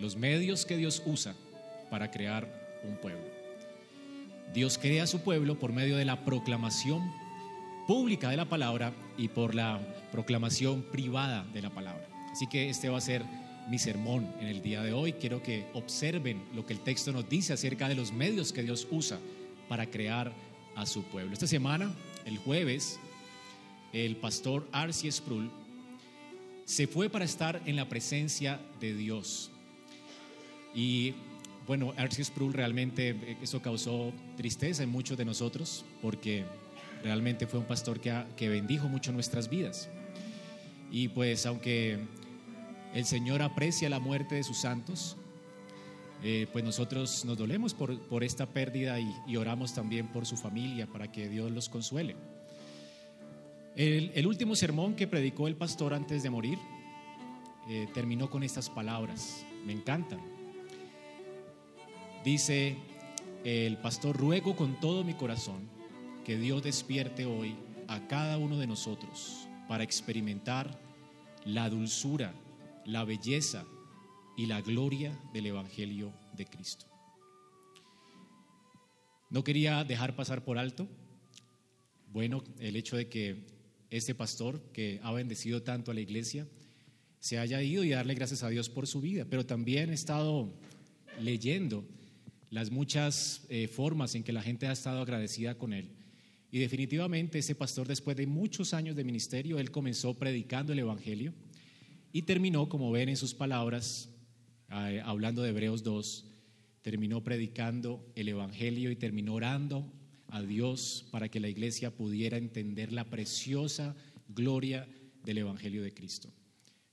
los medios que Dios usa para crear un pueblo. Dios crea a su pueblo por medio de la proclamación pública de la palabra y por la proclamación privada de la palabra. Así que este va a ser mi sermón en el día de hoy. Quiero que observen lo que el texto nos dice acerca de los medios que Dios usa para crear a su pueblo. Esta semana, el jueves, el pastor Arci Sproul se fue para estar en la presencia de Dios. Y bueno, Arce Sproul realmente eh, eso causó tristeza en muchos de nosotros porque realmente fue un pastor que, que bendijo mucho nuestras vidas. Y pues aunque el Señor aprecia la muerte de sus santos, eh, pues nosotros nos dolemos por, por esta pérdida y, oramos también por su familia para que Dios los consuele. El, el último sermón que predicó el pastor antes de morir eh, terminó con estas palabras, me encantan. Dice el pastor, ruego con todo mi corazón que Dios despierte hoy a cada uno de nosotros para experimentar la dulzura, la belleza y la gloria del Evangelio de Cristo. No quería dejar pasar por alto, bueno, el hecho de que este pastor que ha bendecido tanto a la iglesia se haya ido y darle gracias a Dios por su vida, pero también he estado leyendo las muchas eh, formas en que la gente ha estado agradecida con él. Y definitivamente ese pastor, después de muchos años de ministerio, él comenzó predicando el Evangelio y terminó, como ven en sus palabras, eh, hablando de Hebreos 2, terminó predicando el Evangelio y terminó orando a Dios para que la iglesia pudiera entender la preciosa gloria del Evangelio de Cristo.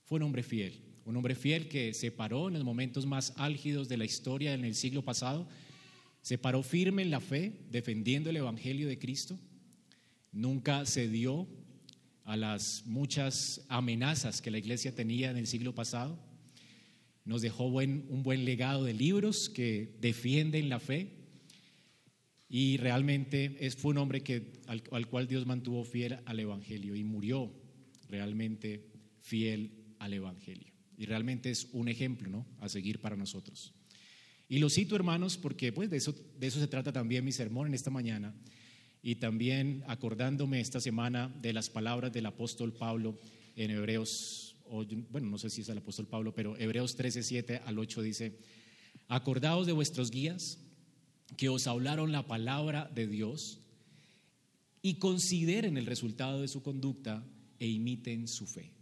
Fue un hombre fiel, un hombre fiel que se paró en los momentos más álgidos de la historia en el siglo pasado, se paró firme en la fe, defendiendo el Evangelio de Cristo, nunca cedió a las muchas amenazas que la iglesia tenía en el siglo pasado, nos dejó un buen legado de libros que defienden la fe y realmente es, fue un hombre que, al cual Dios mantuvo fiel al Evangelio y murió realmente fiel al Evangelio. Y realmente es un ejemplo ¿no? a seguir para nosotros. Y lo cito, hermanos, porque pues, de, eso, de eso se trata también mi sermón en esta mañana. Y también acordándome esta semana de las palabras del apóstol Pablo en Hebreos, bueno, no sé si es el apóstol Pablo, pero Hebreos 13, 7 al 8 dice, acordaos de vuestros guías que os hablaron la palabra de Dios y consideren el resultado de su conducta e imiten su fe.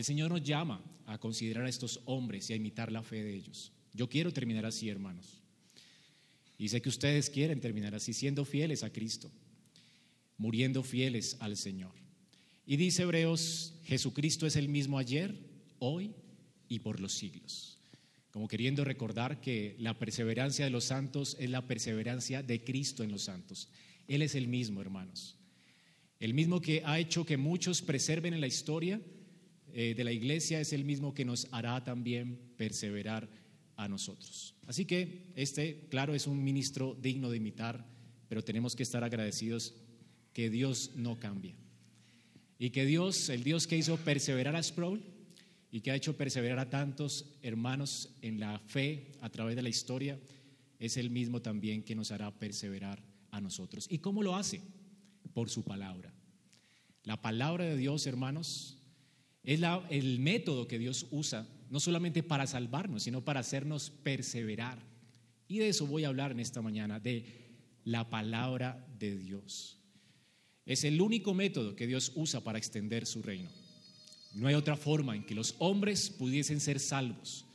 El Señor nos llama a considerar a estos hombres y a imitar la fe de ellos. Yo quiero terminar así, hermanos. Y sé que ustedes quieren terminar así, siendo fieles a Cristo, muriendo fieles al Señor. Y dice Hebreos, Jesucristo es el mismo ayer, hoy y por los siglos. Como queriendo recordar que la perseverancia de los santos es la perseverancia de Cristo en los santos. Él es el mismo, hermanos. El mismo que ha hecho que muchos preserven en la historia eh, de la iglesia es el mismo que nos hará también perseverar a nosotros. Así que este, claro, es un ministro digno de imitar, pero tenemos que estar agradecidos que Dios no cambia. Y que Dios, el Dios que hizo perseverar a Sproul y que ha hecho perseverar a tantos hermanos en la fe a través de la historia, es el mismo también que nos hará perseverar a nosotros. ¿Y cómo lo hace? Por su palabra. La palabra de Dios, hermanos, es el método que Dios usa, no solamente para salvarnos, sino para hacernos perseverar. Y de eso voy a hablar en esta mañana, de la palabra de Dios. Es el único método que Dios usa para extender su reino. No hay otra forma en que los hombres pudiesen ser salvos,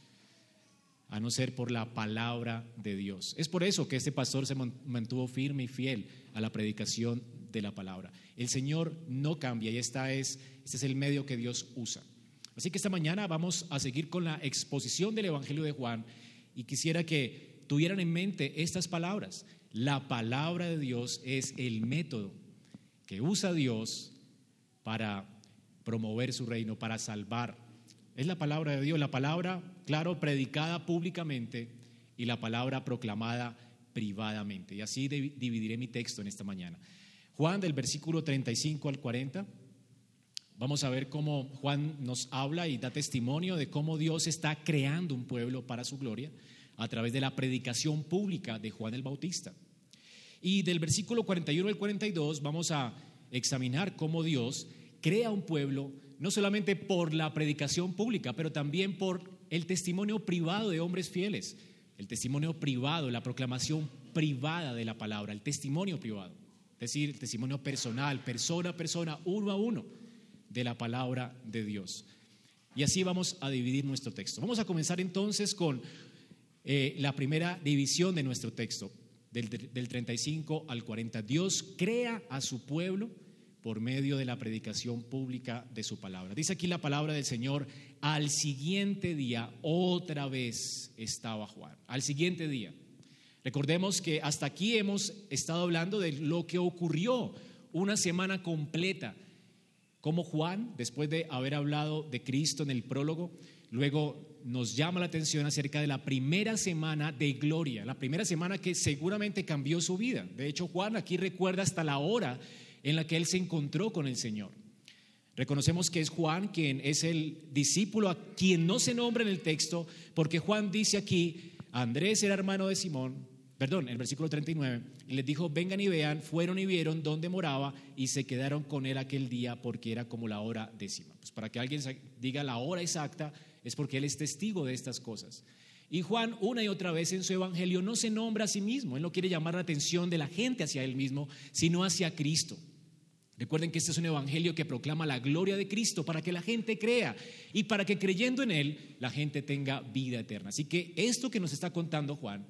a no ser por la palabra de Dios. Es por eso que este pastor se mantuvo firme y fiel a la predicación de la palabra. El Señor no cambia y esta es, este es el medio que Dios usa. Así que esta mañana vamos a seguir con la exposición del Evangelio de Juan y quisiera que tuvieran en mente estas palabras. La palabra de Dios es el método que usa Dios para promover su reino, para salvar. Es la palabra de Dios, la palabra, claro, predicada públicamente y la palabra proclamada privadamente. Y así dividiré mi texto en esta mañana. Juan del versículo 35 al 40, Vamos a ver cómo Juan nos habla y da testimonio de cómo Dios está creando un pueblo para su gloria a través de la predicación pública de Juan el Bautista. Y del versículo 41 al 42 vamos a examinar cómo Dios crea un pueblo no solamente por la predicación pública, pero también por el testimonio privado de hombres fieles, el testimonio privado, la proclamación privada de la palabra, el testimonio privado, es decir, testimonio personal, persona a persona, uno a uno, de la palabra de Dios. Y así vamos a dividir nuestro texto. Vamos a comenzar entonces con eh, la primera división de nuestro texto, del, del 35 al 40. Dios crea a su pueblo por medio de la predicación pública de su palabra. Dice aquí la palabra del Señor, al siguiente día otra vez estaba Juan, al siguiente día. Recordemos que hasta aquí hemos estado hablando de lo que ocurrió una semana completa, como Juan, después de haber hablado de Cristo en el prólogo, luego nos llama la atención acerca de la primera semana de gloria, la primera semana que seguramente cambió su vida. De hecho, Juan aquí recuerda hasta la hora en la que él se encontró con el Señor. Reconocemos que es Juan quien es el discípulo a quien no se nombra en el texto, porque Juan dice aquí, Andrés era hermano de Simón, perdón, el versículo 39, y les dijo, vengan y vean, fueron y vieron dónde moraba y se quedaron con él aquel día porque era como la hora décima. Pues para que alguien diga la hora exacta es porque él es testigo de estas cosas. Y Juan una y otra vez en su evangelio no se nombra a sí mismo, él no quiere llamar la atención de la gente hacia él mismo, sino hacia Cristo. Recuerden que este es un evangelio que proclama la gloria de Cristo para que la gente crea y para que creyendo en Él la gente tenga vida eterna. Así que esto que nos está contando Juan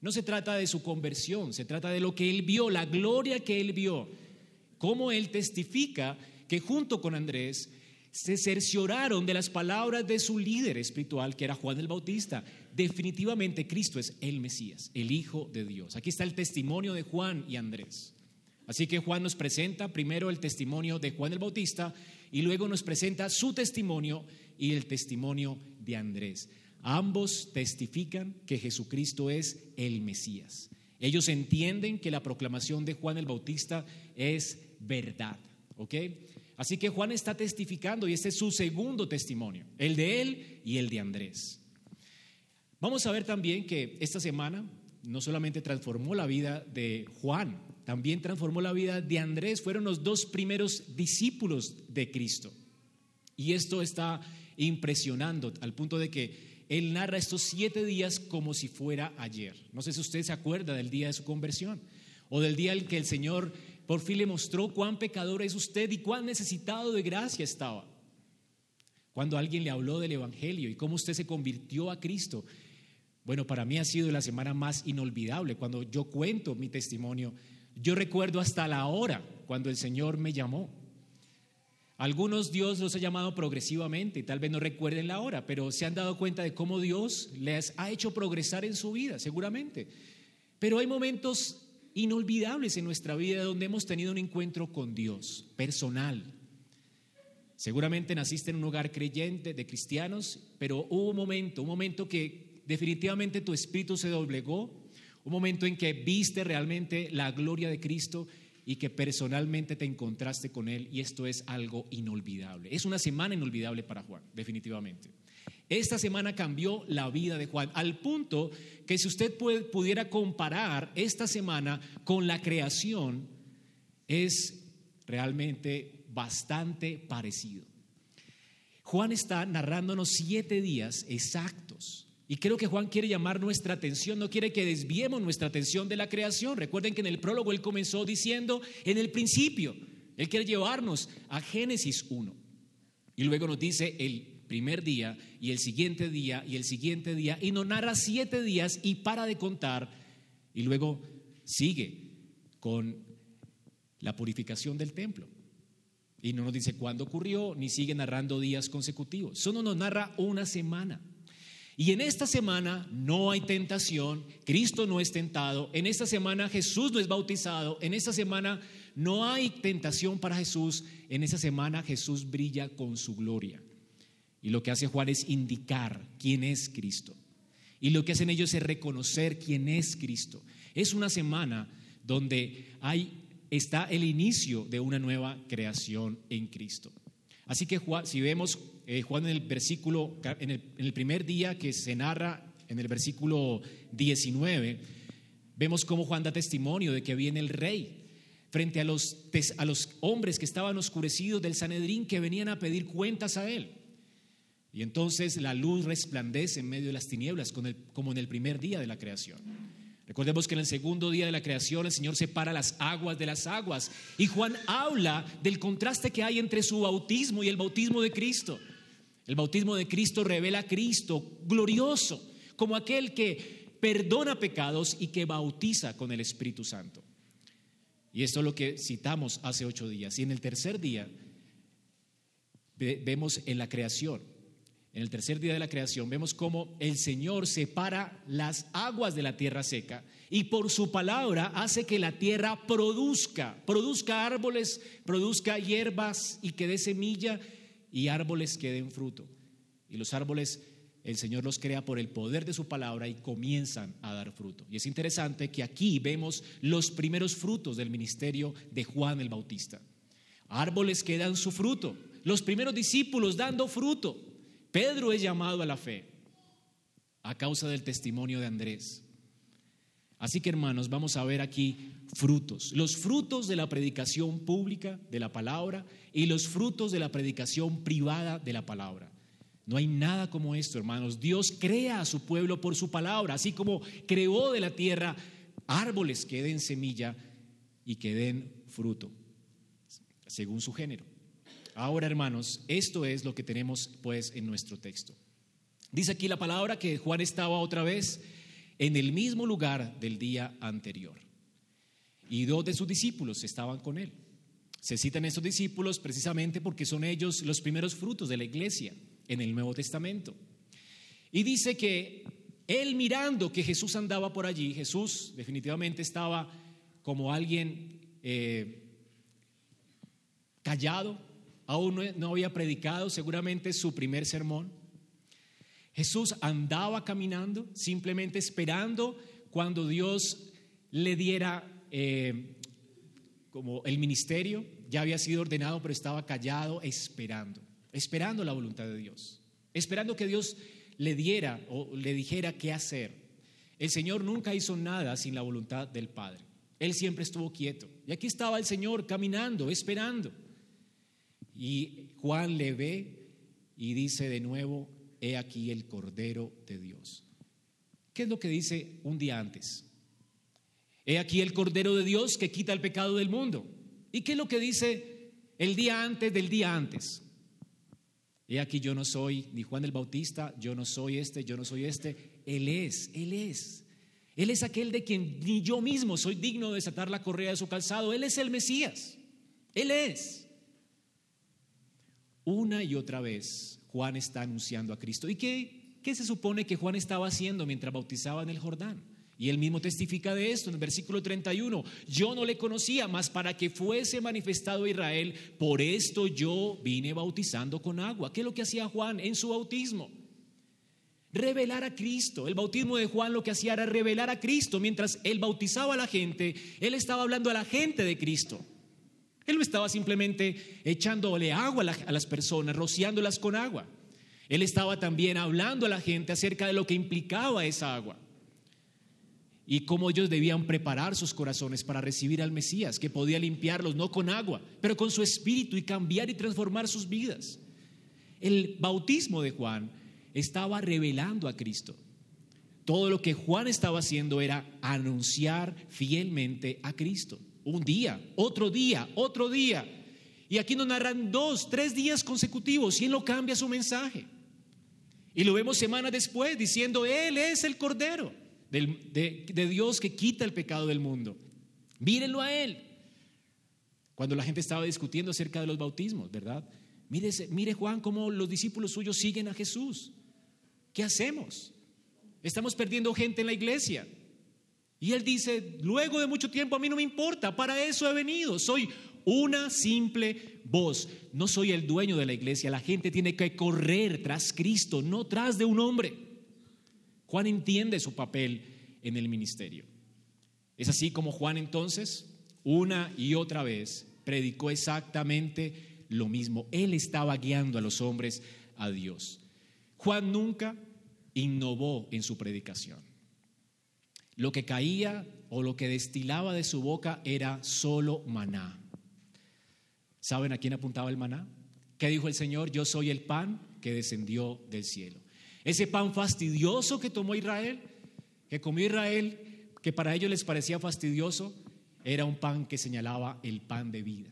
no se trata de su conversión, se trata de lo que Él vio, la gloria que Él vio, cómo Él testifica que junto con Andrés se cercioraron de las palabras de su líder espiritual, que era Juan el Bautista. Definitivamente Cristo es el Mesías, el Hijo de Dios. Aquí está el testimonio de Juan y Andrés. Así que Juan nos presenta primero el testimonio de Juan el Bautista y luego nos presenta su testimonio y el testimonio de Andrés. Ambos testifican que Jesucristo es el Mesías. Ellos entienden que la proclamación de Juan el Bautista es verdad. ¿Ok? Así que Juan está testificando y este es su segundo testimonio, el de él y el de Andrés. Vamos a ver también que esta semana no solamente transformó la vida de Juan, también transformó la vida de Andrés. Fueron los dos primeros discípulos de Cristo. Y esto está impresionando al punto de que él narra estos siete días como si fuera ayer. No sé si usted se acuerda del día de su conversión o del día en que el Señor por fin le mostró cuán pecador es usted y cuán necesitado de gracia estaba. Cuando alguien le habló del Evangelio y cómo usted se convirtió a Cristo. Bueno, para mí ha sido la semana más inolvidable cuando yo cuento mi testimonio yo recuerdo hasta la hora cuando el Señor me llamó. Algunos Dios los ha llamado progresivamente, tal vez no recuerden la hora, pero se han dado cuenta de cómo Dios les ha hecho progresar en su vida, seguramente. Pero hay momentos inolvidables en nuestra vida donde hemos tenido un encuentro con Dios, personal. Seguramente naciste en un hogar creyente de cristianos, pero hubo un momento, un momento que definitivamente tu espíritu se doblegó un momento en que viste realmente la gloria de Cristo y que personalmente te encontraste con Él y esto es algo inolvidable. Es una semana inolvidable para Juan, definitivamente. Esta semana cambió la vida de Juan al punto que si usted pudiera comparar esta semana con la creación, es realmente bastante parecido. Juan está narrándonos siete días exactos y creo que Juan quiere llamar nuestra atención, no quiere que desviemos nuestra atención de la creación. Recuerden que en el prólogo él comenzó diciendo, en el principio, él quiere llevarnos a Génesis 1. Y luego nos dice el primer día y el siguiente día y el siguiente día y nos narra siete días y para de contar y luego sigue con la purificación del templo. Y no nos dice cuándo ocurrió, ni sigue narrando días consecutivos. Solo nos narra una semana. Y en esta semana no hay tentación, Cristo no es tentado, en esta semana Jesús no es bautizado, en esta semana no hay tentación para Jesús, en esta semana Jesús brilla con su gloria. Y lo que hace Juan es indicar quién es Cristo. Y lo que hacen ellos es reconocer quién es Cristo. Es una semana donde hay, está el inicio de una nueva creación en Cristo. Así que si vemos eh, Juan en el versículo, en el, primer día que se narra en el versículo 19, vemos cómo Juan da testimonio de que viene el rey frente a los, a los hombres que estaban oscurecidos del Sanedrín que venían a pedir cuentas a él. Y entonces la luz resplandece en medio de las tinieblas, como en el primer día de la creación. Recordemos que en el segundo día de la creación el Señor separa las aguas de las aguas. Y Juan habla del contraste que hay entre su bautismo y el bautismo de Cristo. El bautismo de Cristo revela a Cristo glorioso, como aquel que perdona pecados y que bautiza con el Espíritu Santo. Y esto es lo que citamos hace ocho días. Y en el tercer día vemos en la creación, en el tercer día de la creación, vemos cómo el Señor separa las aguas de la tierra seca y por su palabra hace que la tierra produzca, produzca árboles, produzca hierbas y que dé semilla y árboles que den fruto. Y los árboles el Señor los crea por el poder de su palabra y comienzan a dar fruto. Y es interesante que aquí vemos los primeros frutos del ministerio de Juan el Bautista. Árboles que dan su fruto, los primeros discípulos dando fruto. Pedro es llamado a la fe a causa del testimonio de Andrés. Así que hermanos, vamos a ver aquí frutos, los frutos de la predicación pública de la palabra y los frutos de la predicación privada de la palabra. No hay nada como esto, hermanos. Dios crea a su pueblo por su palabra, así como creó de la tierra árboles que den semilla y que den fruto, según su género. Ahora, hermanos, esto es lo que tenemos pues en nuestro texto. Dice aquí la palabra que Juan estaba otra vez en el mismo lugar del día anterior. Y dos de sus discípulos estaban con él. Se citan estos discípulos precisamente porque son ellos los primeros frutos de la iglesia en el Nuevo Testamento. Y dice que él mirando que Jesús andaba por allí, Jesús definitivamente estaba como alguien eh, callado, aún no había predicado seguramente su primer sermón. Jesús andaba caminando, simplemente esperando cuando Dios le diera eh, como el ministerio, ya había sido ordenado, pero estaba callado esperando esperando la voluntad de Dios, esperando que Dios le diera o le dijera qué hacer. El Señor nunca hizo nada sin la voluntad del Padre. Él siempre estuvo quieto. Y aquí estaba el Señor caminando, esperando. Y Juan le ve y dice de nuevo, he aquí el Cordero de Dios. ¿Qué es lo que dice un día antes? He aquí el Cordero de Dios que quita el pecado del mundo. ¿Y qué es lo que dice el día antes del día antes? He aquí yo no soy ni Juan el Bautista, yo no soy este, yo no soy este. Él es, Él es. Él es aquel de quien ni yo mismo soy digno de desatar la correa de su calzado. Él es el Mesías. Él es. Una y otra vez Juan está anunciando a Cristo. ¿Y qué, qué se supone que Juan estaba haciendo mientras bautizaba en el Jordán? Y él mismo testifica de esto en el versículo 31. Yo no le conocía, más para que fuese manifestado a Israel, por esto yo vine bautizando con agua. ¿Qué es lo que hacía Juan en su bautismo? Revelar a Cristo. El bautismo de Juan lo que hacía era revelar a Cristo. Mientras él bautizaba a la gente, él estaba hablando a la gente de Cristo. Él no estaba simplemente echándole agua a las personas, rociándolas con agua. Él estaba también hablando a la gente acerca de lo que implicaba esa agua y cómo ellos debían preparar sus corazones para recibir al Mesías, que podía limpiarlos no con agua, pero con su espíritu y cambiar y transformar sus vidas. El bautismo de Juan estaba revelando a Cristo. Todo lo que Juan estaba haciendo era anunciar fielmente a Cristo. Un día, otro día, otro día. Y aquí nos narran dos, tres días consecutivos y él no cambia su mensaje. Y lo vemos semanas después diciendo, Él es el Cordero de, Dios que quita el pecado del mundo. Mírenlo a Él. Cuando la gente estaba discutiendo acerca de los bautismos, ¿verdad? Mire, mire Juan cómo los discípulos suyos siguen a Jesús. ¿Qué hacemos? Estamos perdiendo gente en la iglesia. Y él dice, luego de mucho tiempo a mí no me importa, para eso he venido, soy una simple voz, no soy el dueño de la iglesia, la gente tiene que correr tras Cristo, no tras de un hombre. Juan entiende su papel en el ministerio. Es así como Juan entonces, una y otra vez, predicó exactamente lo mismo. Él estaba guiando a los hombres a Dios. Juan nunca innovó en su predicación. Lo que caía o lo que destilaba de su boca era solo maná. ¿Saben a quién apuntaba el maná? ¿Qué dijo el Señor? Yo soy el pan que descendió del cielo. Ese pan fastidioso que tomó Israel, que comió Israel, que para ellos les parecía fastidioso, era un pan que señalaba el pan de vida,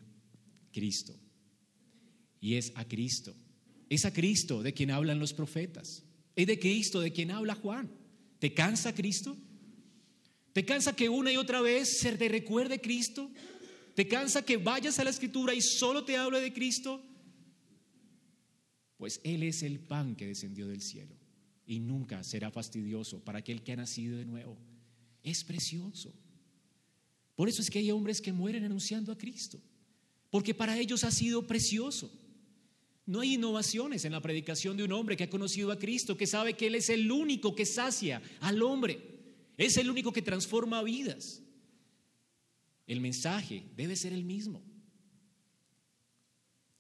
Cristo. Y es a Cristo. Es a Cristo de quien hablan los profetas. Es de Cristo de quien habla Juan. ¿Te cansa Cristo? ¿Te cansa que una y otra vez se te recuerde Cristo? ¿Te cansa que vayas a la escritura y solo te hable de Cristo? Pues Él es el pan que descendió del cielo y nunca será fastidioso para aquel que ha nacido de nuevo. Es precioso. Por eso es que hay hombres que mueren anunciando a Cristo, porque para ellos ha sido precioso. No hay innovaciones en la predicación de un hombre que ha conocido a Cristo, que sabe que Él es el único que sacia al hombre, es el único que transforma vidas. El mensaje debe ser el mismo.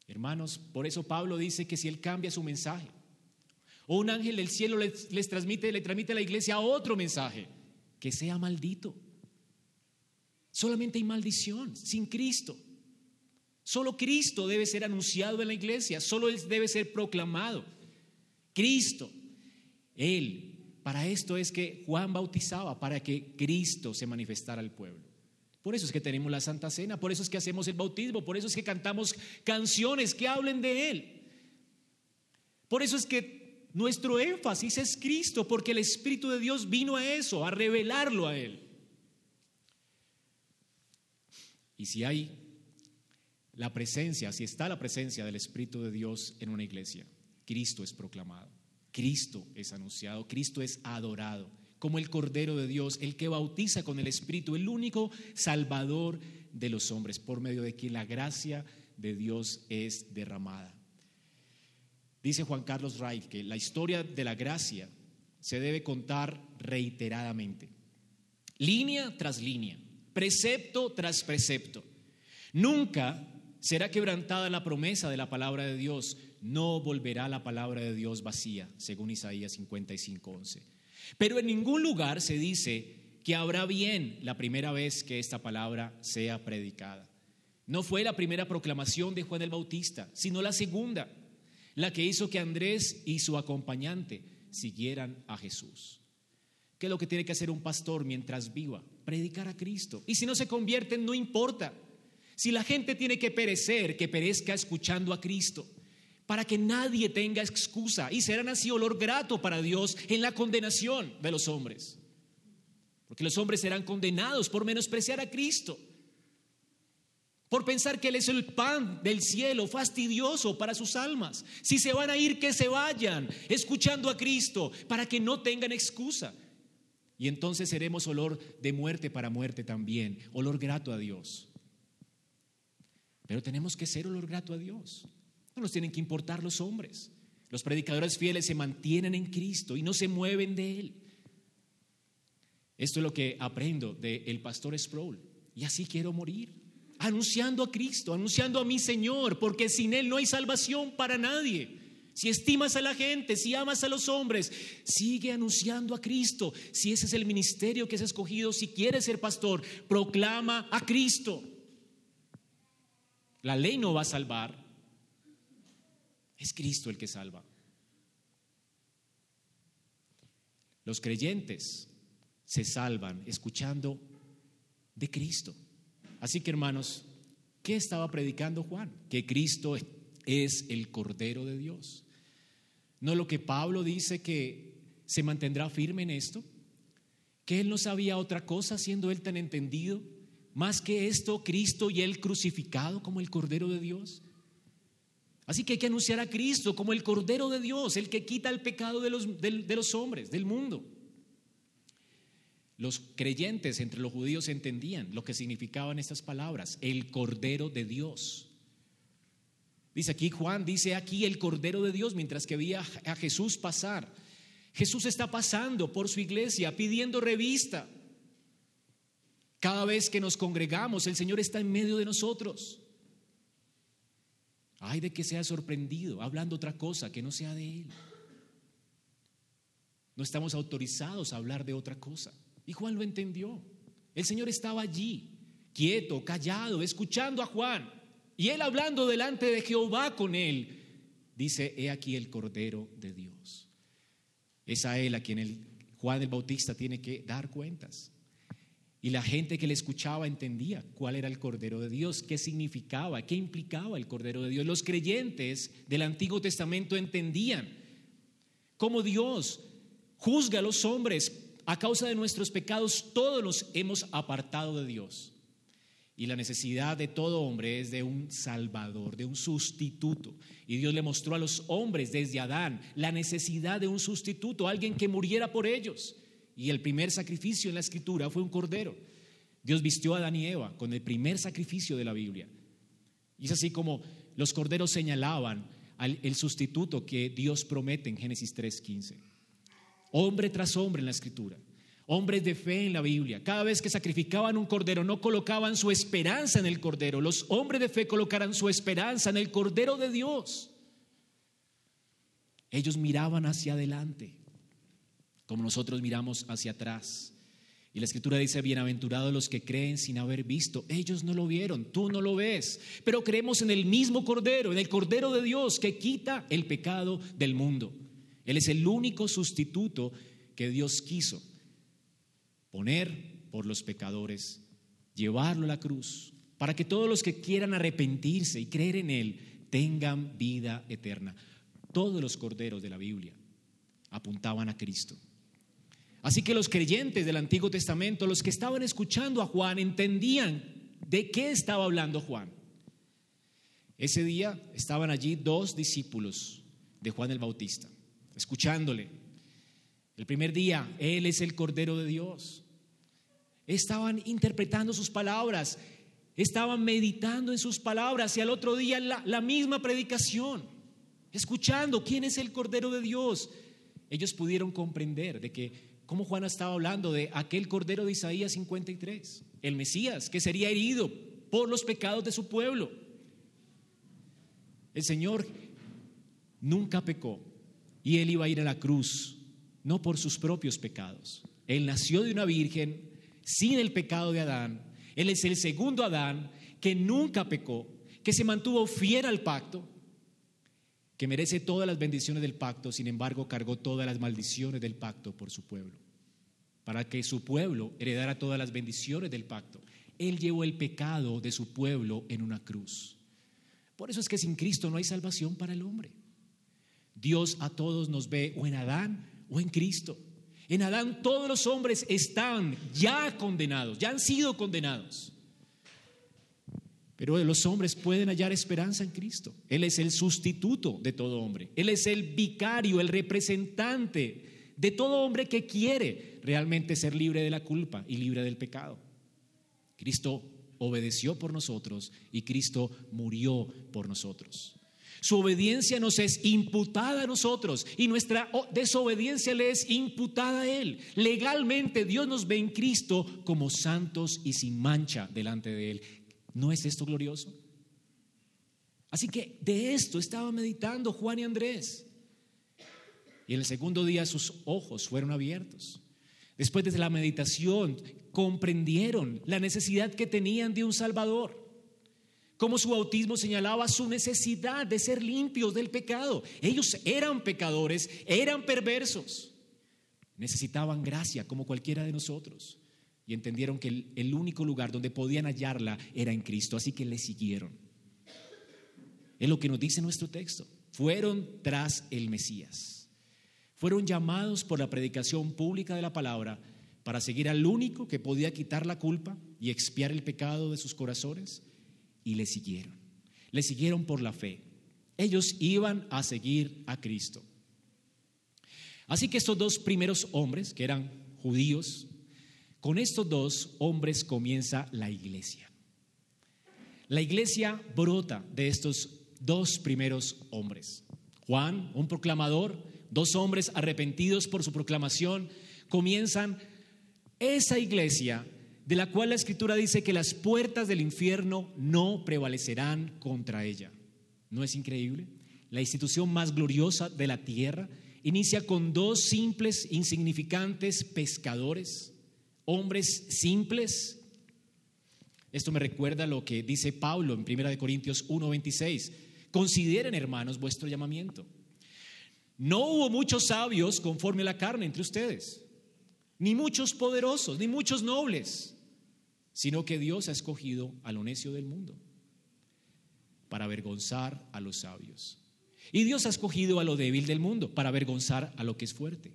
Hermanos, por eso Pablo dice que si Él cambia su mensaje, o un ángel del cielo les, transmite, le transmite a la iglesia otro mensaje, que sea maldito. Solamente hay maldición sin Cristo. Solo Cristo debe ser anunciado en la iglesia, solo Él debe ser proclamado. Cristo, Él. Para esto es que Juan bautizaba, para que Cristo se manifestara al pueblo. Por eso es que tenemos la Santa Cena, por eso es que hacemos el bautismo, por eso es que cantamos canciones que hablen de Él. Por eso es que nuestro énfasis es Cristo, porque el Espíritu de Dios vino a eso, a revelarlo a Él. Y si hay la presencia, si está la presencia del Espíritu de Dios en una iglesia, Cristo es proclamado, Cristo es anunciado, Cristo es adorado como el Cordero de Dios, el que bautiza con el Espíritu, el único Salvador de los hombres, por medio de quien la gracia de Dios es derramada. Dice Juan Carlos Wright que la historia de la gracia se debe contar reiteradamente, línea tras línea, precepto tras precepto. Nunca será quebrantada la promesa de la palabra de Dios, no volverá la palabra de Dios vacía, según Isaías 55:11. Pero en ningún lugar se dice que habrá bien la primera vez que esta palabra sea predicada. No fue la primera proclamación de Juan el Bautista, sino la segunda, la que hizo que Andrés y su acompañante siguieran a Jesús. ¿Qué es lo que tiene que hacer un pastor mientras viva? Predicar a Cristo. Y si no se convierten, no importa. Si la gente tiene que perecer, que perezca escuchando a Cristo para que nadie tenga excusa y serán así olor grato para Dios en la condenación de los hombres. Porque los hombres serán condenados por menospreciar a Cristo, por pensar que Él es el pan del cielo fastidioso para sus almas. Si se van a ir, que se vayan escuchando a Cristo para que no tengan excusa. Y entonces seremos olor de muerte para muerte también, olor grato a Dios. Pero tenemos que ser olor grato a Dios. No nos tienen que importar los hombres. Los predicadores fieles se mantienen en Cristo y no se mueven de Él. Esto es lo que aprendo del pastor Sproul. Y así quiero morir. Anunciando a Cristo, anunciando a mi Señor, porque sin Él no hay salvación para nadie. Si estimas a la gente, si amas a los hombres, sigue anunciando a Cristo. Si ese es el ministerio que has escogido, si quieres ser pastor, proclama a Cristo. La ley no va a salvar, es Cristo el que salva. Los creyentes se salvan escuchando de Cristo. Así que hermanos, ¿qué estaba predicando Juan? Que Cristo es el Cordero de Dios. ¿No lo que Pablo dice que se mantendrá firme en esto? ¿Que él no sabía otra cosa siendo él tan entendido? Más que esto, Cristo y él crucificado como el Cordero de Dios. Así que hay que anunciar a Cristo como el Cordero de Dios, el que quita el pecado de los, de, los hombres, del mundo. Los creyentes entre los judíos entendían lo que significaban estas palabras, el Cordero de Dios. Dice aquí Juan, dice aquí el Cordero de Dios mientras que veía a Jesús pasar. Jesús está pasando por su iglesia pidiendo revista. Cada vez que nos congregamos, el Señor está en medio de nosotros. Ay de que sea sorprendido hablando otra cosa que no sea de Él. No estamos autorizados a hablar de otra cosa. Y Juan lo entendió. El Señor estaba allí, quieto, callado, escuchando a Juan. Y él hablando delante de Jehová con él, dice, he aquí el Cordero de Dios. Es a él a quien el Juan el Bautista tiene que dar cuentas. Y la gente que le escuchaba entendía cuál era el Cordero de Dios, qué significaba, qué implicaba el Cordero de Dios. Los creyentes del Antiguo Testamento entendían cómo Dios juzga a los hombres a causa de nuestros pecados. Todos los hemos apartado de Dios. Y la necesidad de todo hombre es de un salvador, de un sustituto. Y Dios le mostró a los hombres desde Adán la necesidad de un sustituto, alguien que muriera por ellos. Y el primer sacrificio en la escritura fue un cordero. Dios vistió a Adán y Eva con el primer sacrificio de la Biblia. Y es así como los corderos señalaban al el sustituto que Dios promete en Génesis 3:15. Hombre tras hombre en la escritura hombres de fe en la Biblia. Cada vez que sacrificaban un cordero, no colocaban su esperanza en el cordero. Los hombres de fe colocaran su esperanza en el cordero de Dios. Ellos miraban hacia adelante, como nosotros miramos hacia atrás. Y la escritura dice, bienaventurados los que creen sin haber visto. Ellos no lo vieron, tú no lo ves, pero creemos en el mismo Cordero, en el Cordero de Dios que quita el pecado del mundo. Él es el único sustituto que Dios quiso poner por los pecadores, llevarlo a la cruz, para que todos los que quieran arrepentirse y creer en Él tengan vida eterna. Todos los corderos de la Biblia apuntaban a Cristo. Así que los creyentes del Antiguo Testamento, los que estaban escuchando a Juan, entendían de qué estaba hablando Juan. Ese día estaban allí dos discípulos de Juan el Bautista, escuchándole. El primer día, Él es el Cordero de Dios. Estaban interpretando sus palabras, estaban meditando en sus palabras y al otro día la, misma predicación, escuchando quién es el Cordero de Dios. Ellos pudieron comprender de que, como Juan estaba hablando de aquel Cordero de Isaías 53, el Mesías, que sería herido por los pecados de su pueblo. El Señor nunca pecó y él iba a ir a la cruz, no por sus propios pecados. Él nació de una virgen, sin el pecado de Adán. Él es el segundo Adán que nunca pecó, que se mantuvo fiel al pacto, que merece todas las bendiciones del pacto, sin embargo cargó todas las maldiciones del pacto por su pueblo, para que su pueblo heredara todas las bendiciones del pacto. Él llevó el pecado de su pueblo en una cruz. Por eso es que sin Cristo no hay salvación para el hombre. Dios a todos nos ve o en Adán o en Cristo. En Adán todos los hombres están ya condenados, ya han sido condenados. Pero los hombres pueden hallar esperanza en Cristo. Él es el sustituto de todo hombre. Él es el vicario, el representante de todo hombre que quiere realmente ser libre de la culpa y libre del pecado. Cristo obedeció por nosotros y Cristo murió por nosotros. Su obediencia nos es imputada a nosotros y nuestra desobediencia le es imputada a Él. Legalmente Dios nos ve en Cristo como santos y sin mancha delante de Él. ¿No es esto glorioso? Así que de esto estaba meditando Juan y Andrés. Y en el segundo día sus ojos fueron abiertos. Después de la meditación comprendieron la necesidad que tenían de un Salvador como su bautismo señalaba su necesidad de ser limpios del pecado. Ellos eran pecadores, eran perversos. Necesitaban gracia como cualquiera de nosotros. Y entendieron que el, único lugar donde podían hallarla era en Cristo. Así que le siguieron. Es lo que nos dice nuestro texto. Fueron tras el Mesías. Fueron llamados por la predicación pública de la palabra para seguir al único que podía quitar la culpa y expiar el pecado de sus corazones y le siguieron. Le siguieron por la fe. Ellos iban a seguir a Cristo. Así que estos dos primeros hombres, que eran judíos, con estos dos hombres comienza la iglesia. La iglesia brota de estos dos primeros hombres. Juan, un proclamador, dos hombres arrepentidos por su proclamación, comienzan esa iglesia de la cual la escritura dice que las puertas del infierno no prevalecerán contra ella. ¿No es increíble? La institución más gloriosa de la tierra inicia con dos simples, insignificantes pescadores, hombres simples. Esto me recuerda lo que dice Pablo en 1 Corintios 1:26. Consideren, hermanos, vuestro llamamiento. No hubo muchos sabios conforme a la carne entre ustedes, ni muchos poderosos, ni muchos nobles, sino que Dios ha escogido a lo necio del mundo para avergonzar a los sabios. Y Dios ha escogido a lo débil del mundo para avergonzar a lo que es fuerte.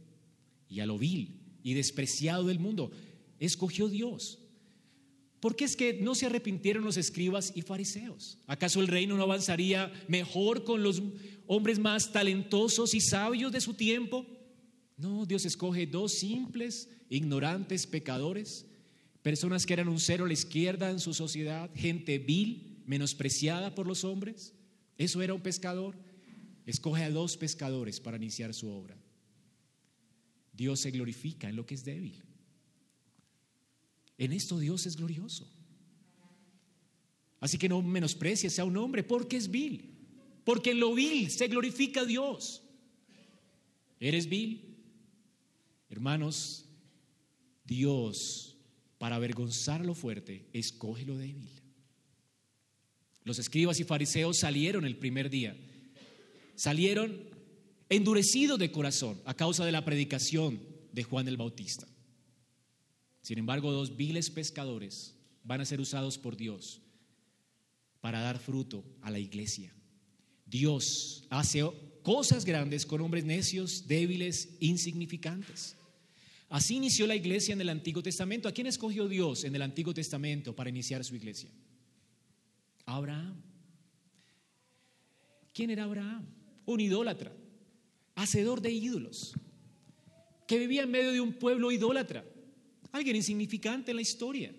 Y a lo vil y despreciado del mundo escogió Dios. ¿Por qué es que no se arrepintieron los escribas y fariseos? ¿Acaso el reino no avanzaría mejor con los hombres más talentosos y sabios de su tiempo? No, Dios escoge dos simples, ignorantes pecadores, personas que eran un cero a la izquierda en su sociedad, gente vil, menospreciada por los hombres. Eso era un pescador escoge a dos pescadores para iniciar su obra. Dios se glorifica en lo que es débil. En esto Dios es glorioso. Así que no menosprecies a un hombre porque es vil. Porque en lo vil se glorifica Dios. ¿Eres vil? Hermanos, Dios, para avergonzar a lo fuerte, escoge lo débil. Los escribas y fariseos salieron el primer día salieron endurecidos de corazón a causa de la predicación de Juan el Bautista. Sin embargo, dos viles pescadores van a ser usados por Dios para dar fruto a la iglesia. Dios hace cosas grandes con hombres necios, débiles, insignificantes. Así inició la iglesia en el Antiguo Testamento. ¿A quién escogió Dios en el Antiguo Testamento para iniciar su iglesia? Abraham. ¿Quién era Abraham? un idólatra, hacedor de ídolos, que vivía en medio de un pueblo idólatra, alguien insignificante en la historia.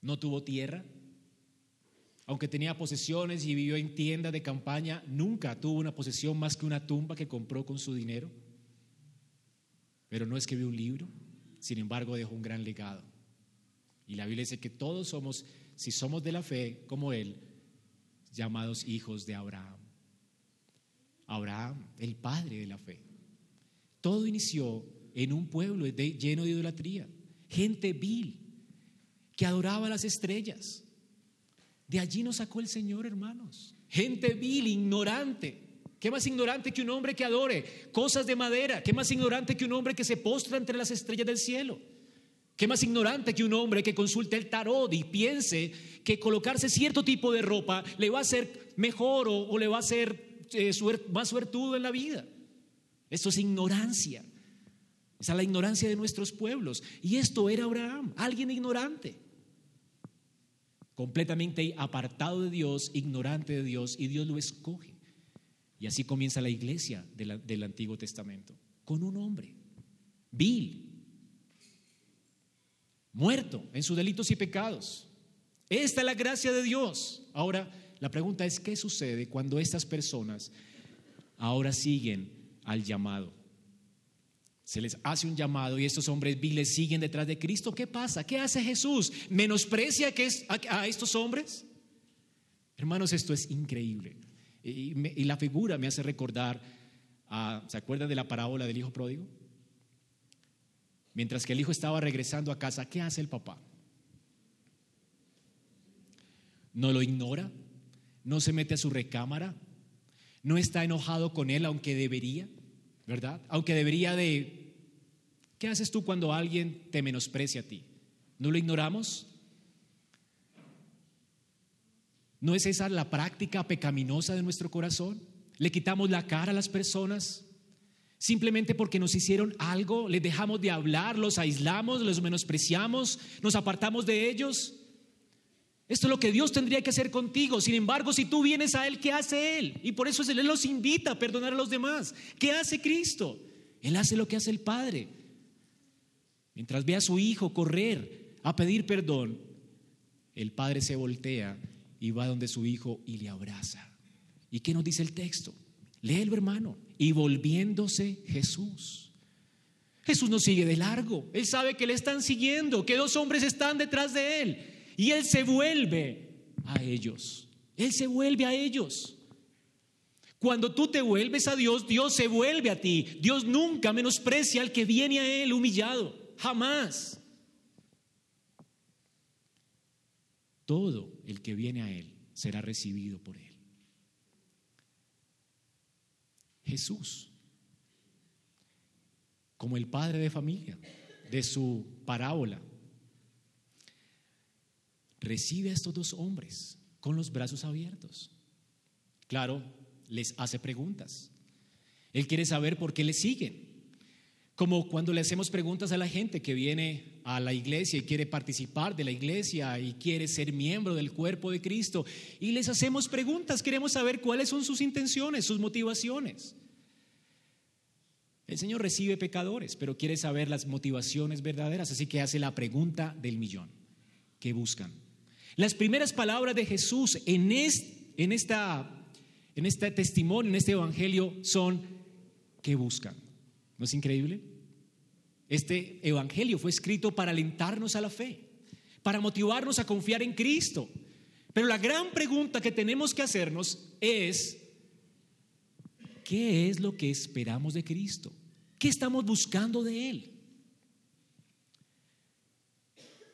No tuvo tierra, aunque tenía posesiones y vivió en tienda de campaña, nunca tuvo una posesión más que una tumba que compró con su dinero. Pero no escribió un libro, sin embargo dejó un gran legado. Y la Biblia dice que todos somos, si somos de la fe como Él, llamados hijos de Abraham. Abraham, el padre de la fe. Todo inició en un pueblo lleno de idolatría, gente vil que adoraba las estrellas. De allí nos sacó el Señor, hermanos. Gente vil, ignorante. ¿Qué más ignorante que un hombre que adore cosas de madera? ¿Qué más ignorante que un hombre que se postra entre las estrellas del cielo? ¿Qué más ignorante que un hombre que consulte el tarot y piense que colocarse cierto tipo de ropa le va a hacer mejor o, le va a hacer eh, más suertudo en la vida. Esto es ignorancia. Esa es la ignorancia de nuestros pueblos. Y esto era Abraham, alguien ignorante. Completamente apartado de Dios, ignorante de Dios, y Dios lo escoge. Y así comienza la iglesia del Antiguo Testamento, con un hombre, vil, muerto en sus delitos y pecados. Esta es la gracia de Dios. Ahora, la pregunta es, ¿qué sucede cuando estas personas ahora siguen al llamado? Se les hace un llamado y estos hombres viles siguen detrás de Cristo. ¿Qué pasa? ¿Qué hace Jesús? ¿Menosprecia a estos hombres? Hermanos, esto es increíble. Y, la figura me hace recordar, ¿se acuerdan de la parábola del hijo pródigo? Mientras que el hijo estaba regresando a casa, ¿qué hace el papá? ¿No lo ignora? no se mete a su recámara, no está enojado con él, aunque debería, ¿verdad? Aunque debería de... ¿Qué haces tú cuando alguien te menosprecia a ti? ¿No lo ignoramos? ¿No es esa la práctica pecaminosa de nuestro corazón? ¿Le quitamos la cara a las personas? Simplemente porque nos hicieron algo, les dejamos de hablar, los aislamos, los menospreciamos, nos apartamos de ellos. Esto es lo que Dios tendría que hacer contigo. Sin embargo, si tú vienes a Él, ¿qué hace Él? Y por eso Él los invita a perdonar a los demás. ¿Qué hace Cristo? Él hace lo que hace el Padre. Mientras ve a su hijo correr a pedir perdón, el Padre se voltea y va donde su hijo y le abraza. ¿Y qué nos dice el texto? Léelo, hermano. Y volviéndose Jesús. Jesús no sigue de largo. Él sabe que le están siguiendo, que dos hombres están detrás de él. Y él se vuelve a ellos Él se vuelve a ellos. Cuando tú te vuelves a Dios, Dios se vuelve a ti. Dios nunca menosprecia al que viene a Él humillado. Jamás. Todo el que viene a Él será recibido por Él. Jesús, como el padre de familia de su parábola, recibe a estos dos hombres con los brazos abiertos. Claro, les hace preguntas. Él quiere saber por qué le siguen. Como cuando le hacemos preguntas a la gente que viene a la iglesia y quiere participar de la iglesia y quiere ser miembro del cuerpo de Cristo. Y les hacemos preguntas, queremos saber cuáles son sus intenciones, sus motivaciones. El Señor recibe pecadores, pero quiere saber las motivaciones verdaderas, así que hace la pregunta del millón. ¿Qué buscan? Las primeras palabras de Jesús en, este testimonio, en este evangelio, son ¿qué buscan? ¿No es increíble? Este evangelio fue escrito para alentarnos a la fe, para motivarnos a confiar en Cristo. Pero la gran pregunta que tenemos que hacernos es, ¿qué es lo que esperamos de Cristo? ¿Qué estamos buscando de Él?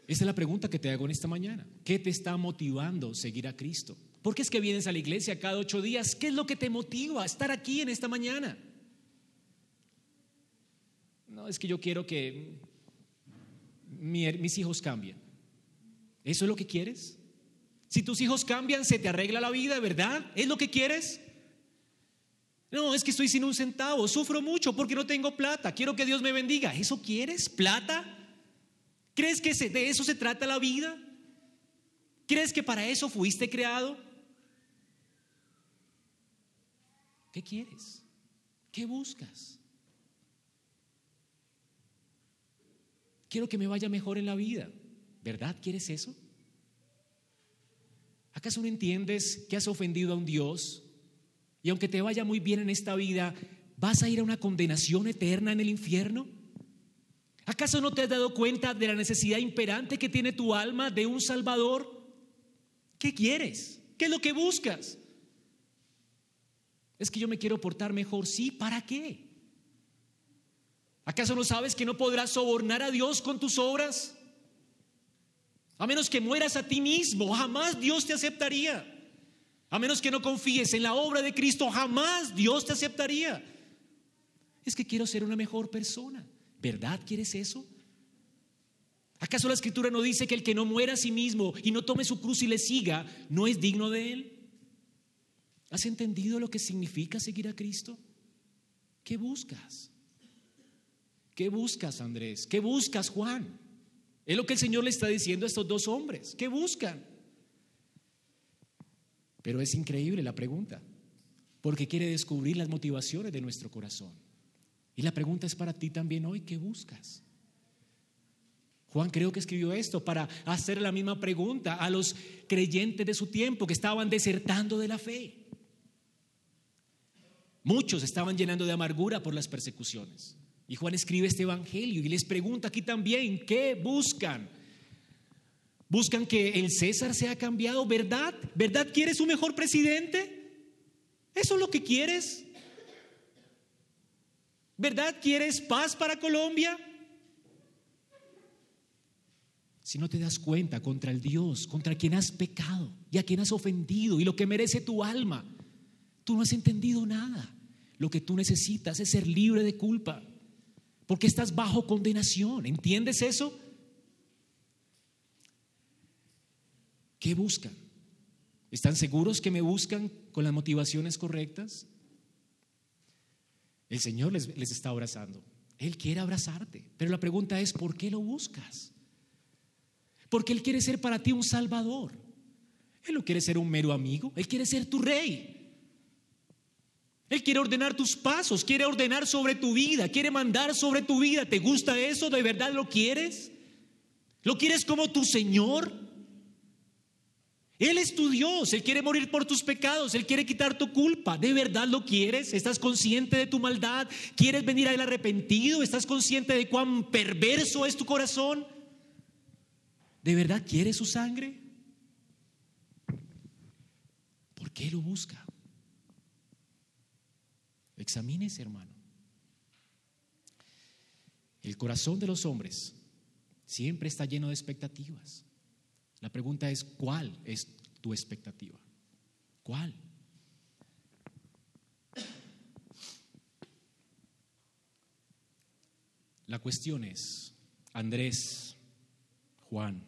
Esa es la pregunta que te hago en esta mañana. ¿Qué te está motivando seguir a Cristo? ¿Por qué es que vienes a la iglesia cada ocho días? ¿Qué es lo que te motiva a estar aquí en esta mañana? No, es que yo quiero que mis hijos cambien. ¿Eso es lo que quieres? Si tus hijos cambian, se te arregla la vida, ¿verdad? ¿Es lo que quieres? No, es que estoy sin un centavo, sufro mucho porque no tengo plata, quiero que Dios me bendiga. ¿Eso quieres? ¿Plata? ¿Crees que de eso se trata la vida? ¿Crees que para eso fuiste creado? ¿Qué quieres? ¿Qué buscas? Quiero que me vaya mejor en la vida. ¿Verdad quieres eso? ¿Acaso no entiendes que has ofendido a un Dios y aunque te vaya muy bien en esta vida, vas a ir a una condenación eterna en el infierno? ¿Acaso no te has dado cuenta de la necesidad imperante que tiene tu alma de un Salvador? ¿Qué quieres? ¿Qué es lo que buscas? Es que yo me quiero portar mejor. Sí, ¿para qué? ¿Acaso no sabes que no podrás sobornar a Dios con tus obras? A menos que mueras a ti mismo, jamás Dios te aceptaría. A menos que no confíes en la obra de Cristo, jamás Dios te aceptaría. Es que quiero ser una mejor persona. ¿Verdad quieres eso? ¿Acaso la escritura no dice que el que no muera a sí mismo y no tome su cruz y le siga, no es digno de él? ¿Has entendido lo que significa seguir a Cristo? ¿Qué buscas? ¿Qué buscas, Andrés? ¿Qué buscas, Juan? Es lo que el Señor le está diciendo a estos dos hombres. ¿Qué buscan? Pero es increíble la pregunta, porque quiere descubrir las motivaciones de nuestro corazón. Y la pregunta es para ti también hoy, ¿qué buscas? Juan creo que escribió esto para hacer la misma pregunta a los creyentes de su tiempo que estaban desertando de la fe. Muchos estaban llenando de amargura por las persecuciones. Y Juan escribe este evangelio y les pregunta aquí también, ¿qué buscan? ¿Buscan que el César sea cambiado? ¿Verdad? ¿Verdad quieres un mejor presidente? ¿Eso es lo que quieres? ¿Verdad quieres paz para Colombia? Si no te das cuenta contra el Dios, contra quien has pecado y a quien has ofendido y lo que merece tu alma, tú no has entendido nada. Lo que tú necesitas es ser libre de culpa porque estás bajo condenación. ¿Entiendes eso? ¿Qué buscan? ¿Están seguros que me buscan con las motivaciones correctas? El Señor les, les, está abrazando. Él quiere abrazarte. Pero la pregunta es, ¿por qué lo buscas? Porque Él quiere ser para ti un salvador. Él no quiere ser un mero amigo. Él quiere ser tu rey. Él quiere ordenar tus pasos, quiere ordenar sobre tu vida, quiere mandar sobre tu vida. ¿Te gusta eso? ¿De verdad lo quieres? ¿Lo quieres como tu Señor? Él es tu Dios, Él quiere morir por tus pecados, Él quiere quitar tu culpa. ¿De verdad lo quieres? ¿Estás consciente de tu maldad? ¿Quieres venir a Él arrepentido? ¿Estás consciente de cuán perverso es tu corazón? ¿De verdad quieres su sangre? ¿Por qué lo busca? Examínese, hermano. El corazón de los hombres siempre está lleno de expectativas. La pregunta es, ¿cuál es tu expectativa? ¿Cuál? La cuestión es, Andrés, Juan,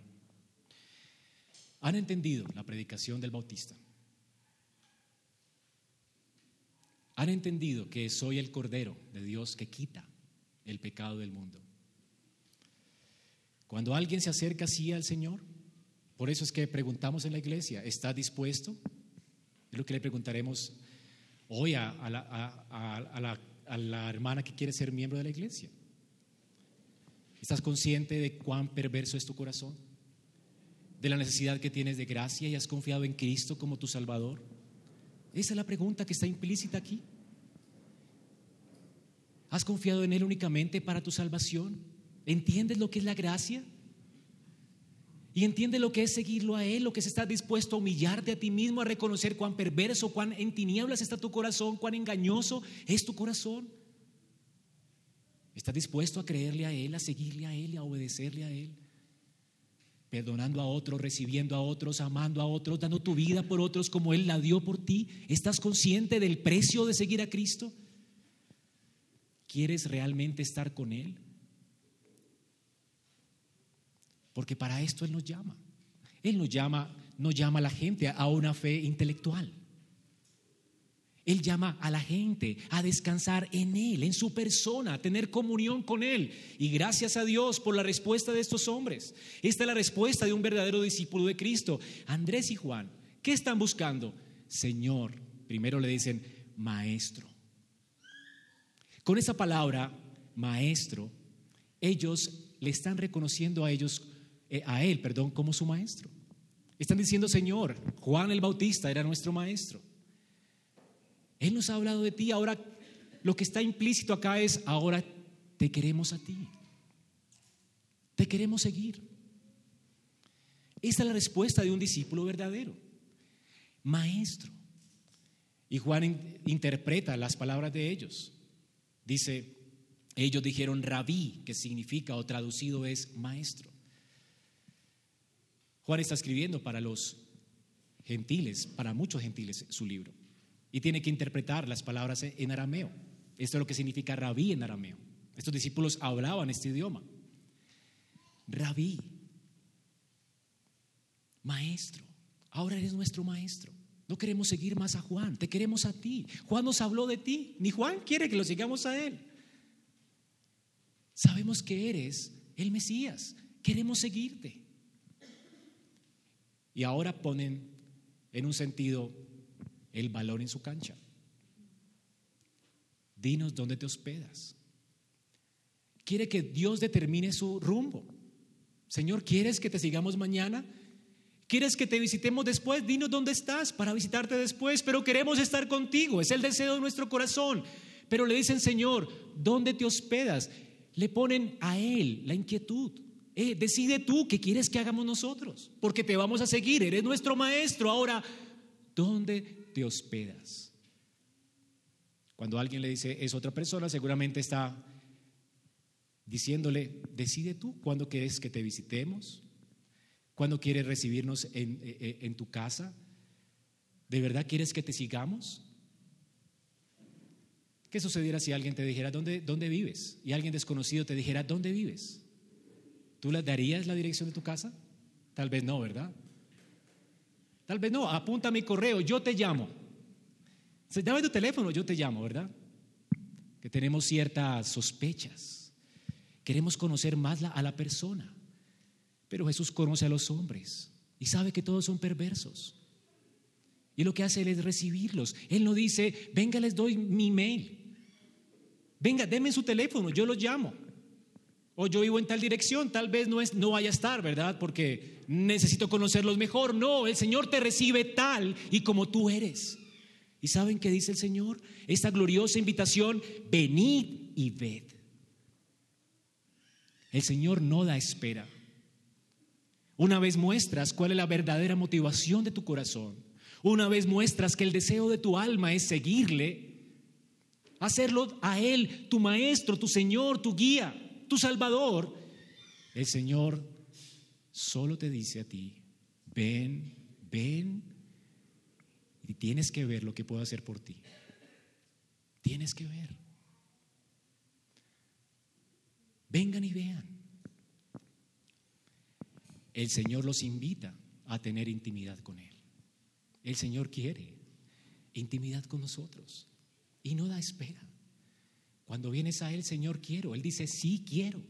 ¿han entendido la predicación del Bautista? ¿Han entendido que soy el Cordero de Dios que quita el pecado del mundo? Cuando alguien se acerca así al Señor, por eso es que preguntamos en la iglesia, ¿está dispuesto? Es lo que le preguntaremos hoy a, la, a la hermana que quiere ser miembro de la iglesia. ¿Estás consciente de cuán perverso es tu corazón? ¿De la necesidad que tienes de gracia y has confiado en Cristo como tu Salvador? Esa es la pregunta que está implícita aquí. ¿Has confiado en Él únicamente para tu salvación? ¿Entiendes lo que es la gracia? Y entiende lo que es seguirlo a Él, lo que es estar dispuesto a humillarte a ti mismo, a reconocer cuán perverso, cuán en tinieblas está tu corazón, cuán engañoso es tu corazón. ¿Estás dispuesto a creerle a Él, a seguirle a Él y a obedecerle a Él? Perdonando a otros, recibiendo a otros, amando a otros, dando tu vida por otros como Él la dio por ti. ¿Estás consciente del precio de seguir a Cristo? ¿Quieres realmente estar con Él? Porque para esto Él nos llama. Él nos llama, no llama a la gente a una fe intelectual. Él llama a la gente a descansar en Él, en su persona, a tener comunión con Él. Y gracias a Dios por la respuesta de estos hombres. Esta es la respuesta de un verdadero discípulo de Cristo. Andrés y Juan, ¿qué están buscando? Señor, primero le dicen, maestro. Con esa palabra, maestro, ellos le están reconociendo a ellos, a Él, perdón, como su maestro. Están diciendo, Señor, Juan el Bautista era nuestro maestro. Él nos ha hablado de ti, ahora lo que está implícito acá es, ahora te queremos a ti. Te queremos seguir. Esta es la respuesta de un discípulo verdadero. Maestro. Y Juan interpreta las palabras de ellos. Dice, ellos dijeron rabí, que significa o traducido es maestro. Juan está escribiendo para los gentiles, para muchos gentiles, su libro y tiene que interpretar las palabras en arameo. Esto es lo que significa rabí en arameo. Estos discípulos hablaban este idioma. Rabí, maestro, ahora eres nuestro maestro. No queremos seguir más a Juan, te queremos a ti. Juan nos habló de ti, ni Juan quiere que lo sigamos a él. Sabemos que eres el Mesías, queremos seguirte. Y ahora ponen en un sentido el valor en su cancha. Dinos dónde te hospedas. Quiere que Dios determine su rumbo. Señor, ¿quieres que te sigamos mañana? ¿Quieres que te visitemos después? Dinos dónde estás para visitarte después, pero queremos estar contigo. Es el deseo de nuestro corazón. Pero le dicen, Señor, ¿dónde te hospedas? Le ponen a Él la inquietud. Eh, decide tú qué quieres que hagamos nosotros, porque te vamos a seguir, eres nuestro maestro. Ahora, ¿dónde te hospedas. Cuando alguien le dice es otra persona, seguramente está diciéndole, decide tú cuándo quieres que te visitemos, cuándo quieres recibirnos en, eh, eh, en, tu casa. ¿De verdad quieres que te sigamos? ¿Qué sucediera si alguien te dijera, ¿dónde, dónde vives? Y alguien desconocido te dijera, ¿dónde vives? ¿Tú le darías la dirección de tu casa? Tal vez no, ¿verdad? Tal vez no, apunta mi correo, yo te llamo. Se llama tu teléfono, yo te llamo, ¿verdad? Que tenemos ciertas sospechas. Queremos conocer más a la persona. Pero Jesús conoce a los hombres y sabe que todos son perversos. Y lo que hace es recibirlos. Él no dice, venga, les doy mi mail. Venga, denme su teléfono, yo los llamo. O yo vivo en tal dirección, tal vez no, es, no vaya a estar, ¿verdad? Porque necesito conocerlos mejor. No, el Señor te recibe tal y como tú eres. ¿Y saben qué dice el Señor? Esta gloriosa invitación, venid y ved. El Señor no da espera. Una vez muestras cuál es la verdadera motivación de tu corazón. Una vez muestras que el deseo de tu alma es seguirle, hacerlo a Él, tu maestro, tu Señor, tu guía, tu Salvador, el Señor solo te dice a ti, ven, ven, y tienes que ver lo que puedo hacer por ti. Tienes que ver. Vengan y vean. El Señor los invita a tener intimidad con Él. El Señor quiere intimidad con nosotros y no da espera. Cuando vienes a Él, Señor, quiero. Él dice, sí, quiero.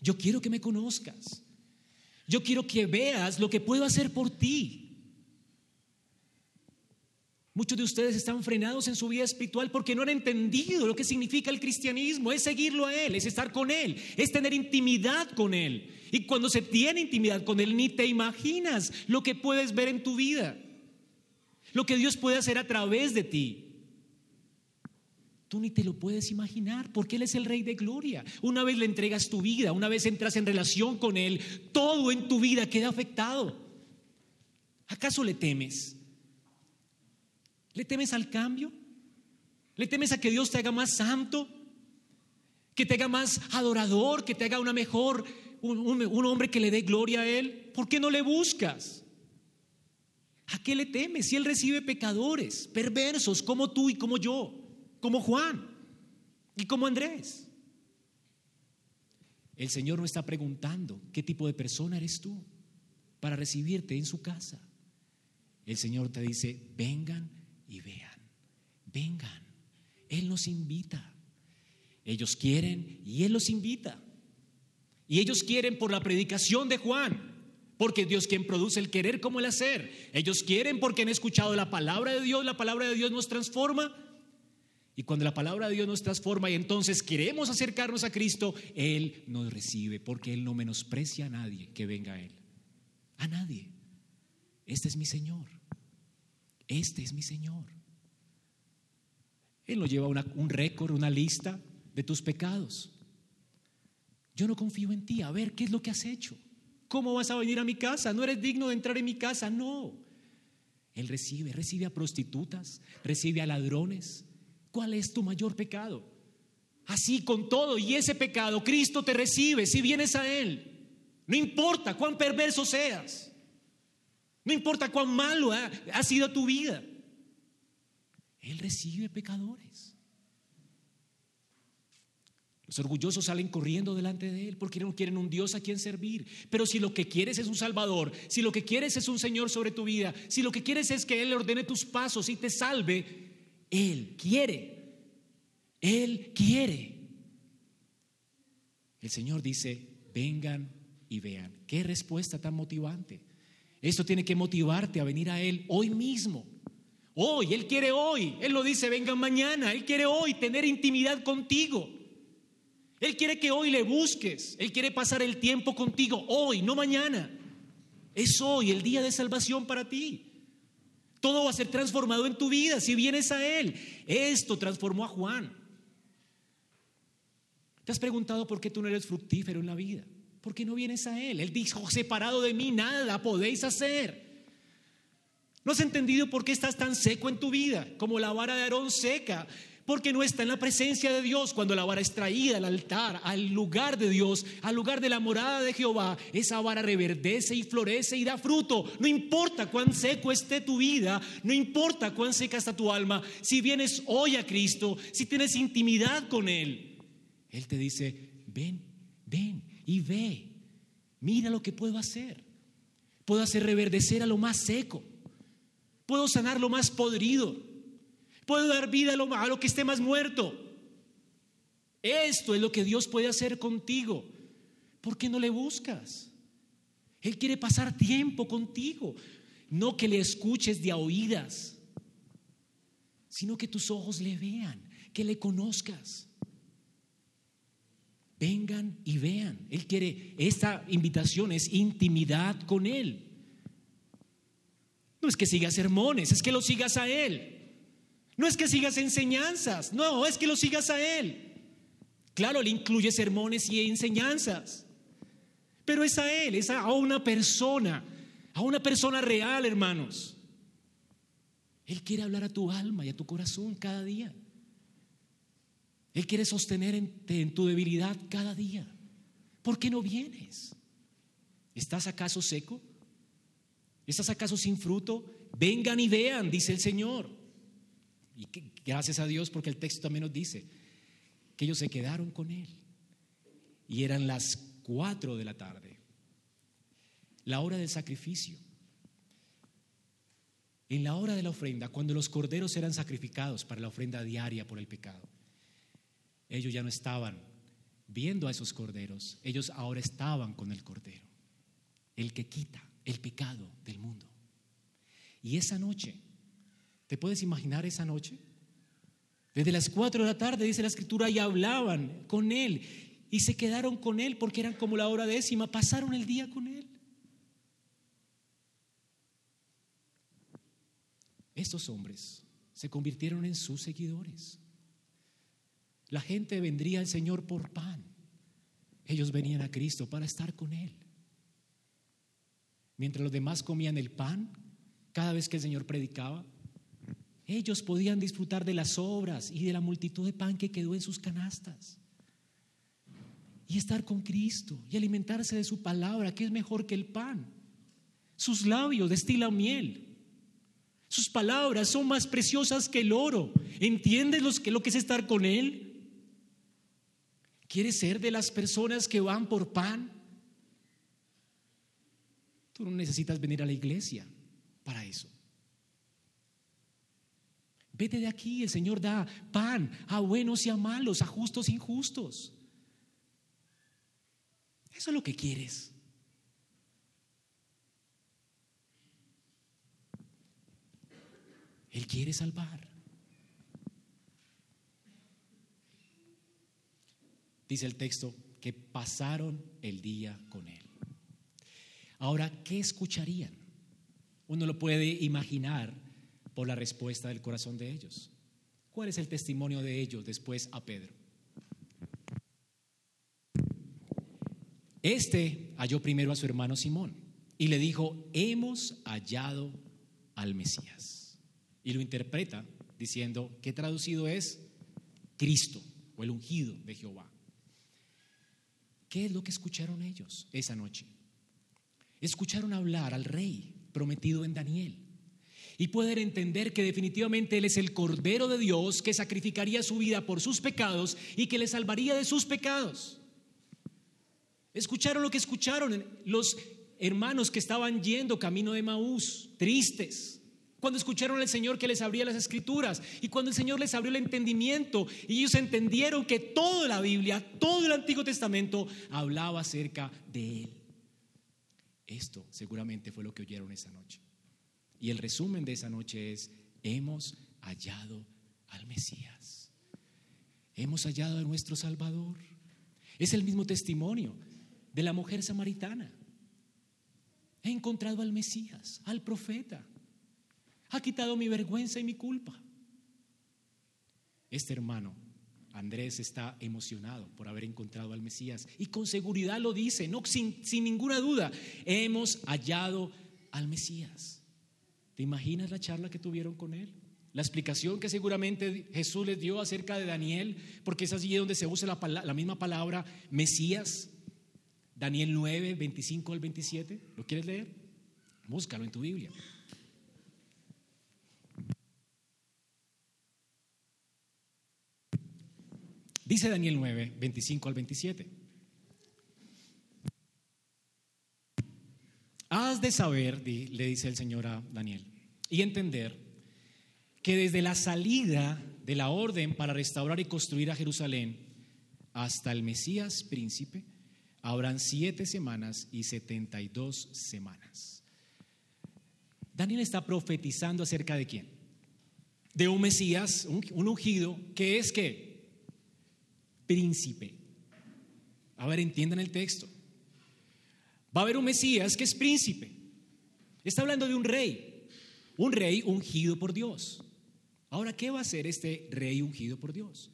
Yo quiero que me conozcas. Yo quiero que veas lo que puedo hacer por ti. Muchos de ustedes están frenados en su vida espiritual porque no han entendido lo que significa el cristianismo. Es seguirlo a Él, es estar con Él, es tener intimidad con Él. Y cuando se tiene intimidad con Él, ni te imaginas lo que puedes ver en tu vida, lo que Dios puede hacer a través de ti. Tú ni te lo puedes imaginar porque Él es el Rey de Gloria. Una vez le entregas tu vida, una vez entras en relación con Él, todo en tu vida queda afectado. ¿Acaso le temes? ¿Le temes al cambio? ¿Le temes a que Dios te haga más santo? ¿Que te haga más adorador? ¿Que te haga una mejor, un, hombre que le dé gloria a Él? ¿Por qué no le buscas? ¿A qué le temes si Él recibe pecadores, perversos como tú y como yo, como Juan y como Andrés? El Señor no está preguntando qué tipo de persona eres tú para recibirte en su casa. El Señor te dice, vengan y vean, vengan. Él nos invita. Ellos quieren y Él los invita. Y ellos quieren por la predicación de Juan, porque Dios quien produce el querer como el hacer. Ellos quieren porque han escuchado la palabra de Dios, la palabra de Dios nos transforma. Y cuando la palabra de Dios nos transforma y entonces queremos acercarnos a Cristo, Él nos recibe porque Él no menosprecia a nadie que venga a Él. A nadie. Este es mi Señor. Este es mi Señor. Él no lleva un récord, una lista de tus pecados. Yo no confío en ti. A ver, ¿qué es lo que has hecho? ¿Cómo vas a venir a mi casa? No eres digno de entrar en mi casa. No. Él recibe, recibe a prostitutas, recibe a ladrones. ¿Cuál es tu mayor pecado? Así con todo. Y ese pecado, Cristo te recibe si vienes a Él. No importa cuán perverso seas. No importa cuán malo ha, sido tu vida. Él recibe pecadores. Los orgullosos salen corriendo delante de Él porque no quieren un Dios a quien servir. Pero si lo que quieres es un Salvador, si lo que quieres es un Señor sobre tu vida, si lo que quieres es que Él ordene tus pasos y te salve, Él quiere. Él quiere. El Señor dice, vengan y vean. Qué respuesta tan motivante. Esto tiene que motivarte a venir a Él hoy mismo. Hoy, Él quiere hoy. Él lo dice, vengan mañana. Él quiere hoy tener intimidad contigo. Él quiere que hoy le busques. Él quiere pasar el tiempo contigo hoy, no mañana. Es hoy el día de salvación para ti. Todo va a ser transformado en tu vida si vienes a Él. Esto transformó a Juan. ¿Te has preguntado por qué tú no eres fructífero en la vida? ¿Por qué no vienes a Él? Él dijo, separado de mí nada podéis hacer. ¿No has entendido por qué estás tan seco en tu vida? Como la vara de Aarón seca. Porque no está en la presencia de Dios. Cuando la vara es traída al altar, al lugar de Dios, al lugar de la morada de Jehová, esa vara reverdece y florece y da fruto. No importa cuán seco esté tu vida, no importa cuán seca está tu alma. Si vienes hoy a Cristo, si tienes intimidad con Él, Él te dice, ven, ven y ve, mira lo que puedo hacer. Puedo hacer reverdecer a lo más seco. Puedo sanar lo más podrido. Puedo dar vida a lo, que esté más muerto. Esto es lo que Dios puede hacer contigo. ¿Por qué no le buscas? Él quiere pasar tiempo contigo. No que le escuches de a oídas, sino que tus ojos le vean, que le conozcas. Vengan y vean. Él quiere, esta invitación es intimidad con Él. No es que sigas sermones, es que lo sigas a Él. No es que sigas enseñanzas, no, es que lo sigas a Él. Claro, le incluye sermones y enseñanzas, pero es a Él, es a una persona, a una persona real, hermanos. Él quiere hablar a tu alma y a tu corazón cada día. Él quiere sostener en, tu debilidad cada día. ¿Por qué no vienes? ¿Estás acaso seco? ¿Estás acaso sin fruto? Vengan y vean, dice el Señor. Y gracias a Dios porque el texto también nos dice que ellos se quedaron con Él. Y eran las cuatro de la tarde, la hora del sacrificio. En la hora de la ofrenda, cuando los corderos eran sacrificados para la ofrenda diaria por el pecado, ellos ya no estaban viendo a esos corderos, ellos ahora estaban con el cordero, el que quita el pecado del mundo. Y esa noche, ¿te puedes imaginar esa noche? Desde las cuatro de la tarde, dice la escritura, y hablaban con él y se quedaron con él porque eran como la hora décima, pasaron el día con él. Estos hombres se convirtieron en sus seguidores. La gente vendría al Señor por pan. Ellos venían a Cristo para estar con Él. Mientras los demás comían el pan, cada vez que el Señor predicaba, ellos podían disfrutar de las obras y de la multitud de pan que quedó en sus canastas. Y estar con Cristo y alimentarse de su palabra, que es mejor que el pan. Sus labios destilan miel. Sus palabras son más preciosas que el oro. ¿Entiendes lo que es estar con Él? ¿Quieres ser de las personas que van por pan? Tú no necesitas venir a la iglesia para eso. Vete de aquí, el Señor da pan a buenos y a malos, a justos e injustos. Eso es lo que quieres. Él quiere salvar. dice el texto, que pasaron el día con él. Ahora, ¿qué escucharían? Uno lo puede imaginar por la respuesta del corazón de ellos. ¿Cuál es el testimonio de ellos después a Pedro? Este halló primero a su hermano Simón y le dijo, hemos hallado al Mesías. Y lo interpreta diciendo que traducido es Cristo o el ungido de Jehová. ¿Qué es lo que escucharon ellos esa noche? Escucharon hablar al rey prometido en Daniel y poder entender que definitivamente Él es el Cordero de Dios que sacrificaría su vida por sus pecados y que le salvaría de sus pecados. Escucharon lo que escucharon los hermanos que estaban yendo camino de Maús, tristes, cuando escucharon al Señor que les abría las escrituras y cuando el Señor les abrió el entendimiento y ellos entendieron que toda la Biblia, todo el Antiguo Testamento hablaba acerca de Él. Esto seguramente fue lo que oyeron esa noche. Y el resumen de esa noche es, hemos hallado al Mesías. Hemos hallado a nuestro Salvador. Es el mismo testimonio de la mujer samaritana. He encontrado al Mesías, al profeta ha quitado mi vergüenza y mi culpa. Este hermano, Andrés, está emocionado por haber encontrado al Mesías y con seguridad lo dice, no, sin, sin ninguna duda, hemos hallado al Mesías. ¿Te imaginas la charla que tuvieron con él? La explicación que seguramente Jesús les dio acerca de Daniel, porque es allí donde se usa la, la misma palabra Mesías. Daniel 9, 25 al 27. ¿Lo quieres leer? Búscalo en tu Biblia. Dice Daniel 9, 25 al 27. Has de saber, le dice el Señor a Daniel, y entender que desde la salida de la orden para restaurar y construir a Jerusalén hasta el Mesías príncipe, habrán siete semanas y setenta y dos semanas. Daniel está profetizando acerca de quién? De un Mesías, un, un ungido, que es que príncipe. A ver, entiendan el texto. Va a haber un Mesías que es príncipe. Está hablando de un rey, un rey ungido por Dios. Ahora, ¿qué va a hacer este rey ungido por Dios?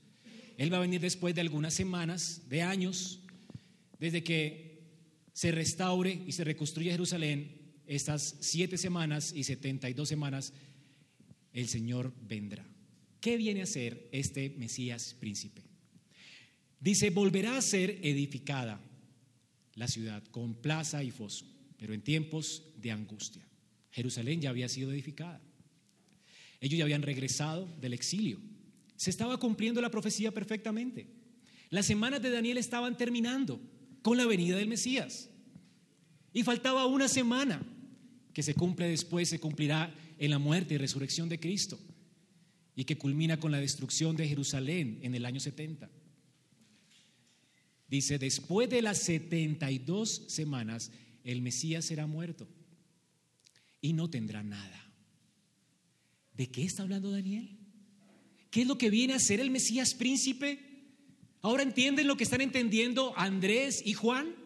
Él va a venir después de algunas semanas, de años, desde que se restaure y se reconstruya Jerusalén, estas siete semanas y setenta y dos semanas, el Señor vendrá. ¿Qué viene a ser este Mesías príncipe? Dice, volverá a ser edificada la ciudad con plaza y foso, pero en tiempos de angustia. Jerusalén ya había sido edificada. Ellos ya habían regresado del exilio. Se estaba cumpliendo la profecía perfectamente. Las semanas de Daniel estaban terminando con la venida del Mesías. Y faltaba una semana que se cumple después, se cumplirá en la muerte y resurrección de Cristo y que culmina con la destrucción de Jerusalén en el año 70. Dice, después de las 72 semanas, el Mesías será muerto y no tendrá nada. ¿De qué está hablando Daniel? ¿Qué es lo que viene a ser el Mesías príncipe? ¿Ahora entienden lo que están entendiendo Andrés y Juan?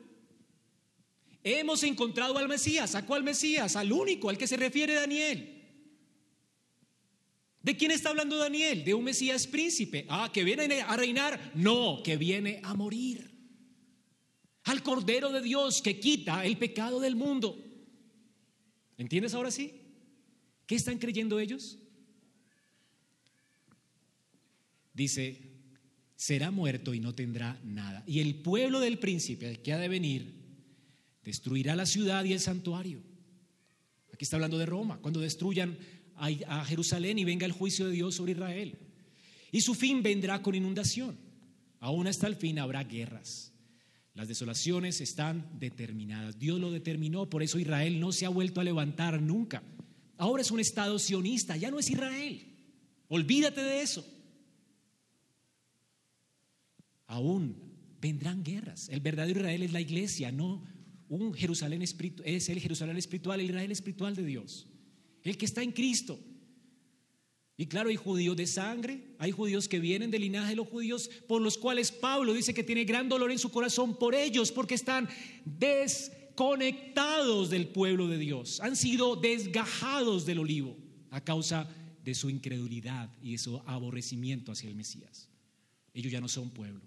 Hemos encontrado al Mesías. ¿A cuál Mesías? Al único, al que se refiere Daniel. ¿De quién está hablando Daniel? De un Mesías príncipe. Ah, que viene a reinar. No, que viene a morir al Cordero de Dios que quita el pecado del mundo. ¿Entiendes ahora sí? ¿Qué están creyendo ellos? Dice, será muerto y no tendrá nada. Y el pueblo del príncipe que ha de venir destruirá la ciudad y el santuario. Aquí está hablando de Roma, cuando destruyan a, Jerusalén y venga el juicio de Dios sobre Israel. Y su fin vendrá con inundación. Aún hasta el fin habrá guerras. Las desolaciones están determinadas. Dios lo determinó, por eso Israel no se ha vuelto a levantar nunca. Ahora es un Estado sionista, ya no es Israel. Olvídate de eso. Aún vendrán guerras. El verdadero Israel es la iglesia, no un Jerusalén espiritual, es el Jerusalén espiritual, el Israel espiritual de Dios. El que está en Cristo. Y claro, hay judíos de sangre, hay judíos que vienen del linaje de los judíos, por los cuales Pablo dice que tiene gran dolor en su corazón por ellos, porque están desconectados del pueblo de Dios, han sido desgajados del olivo a causa de su incredulidad y de su aborrecimiento hacia el Mesías. Ellos ya no son pueblo.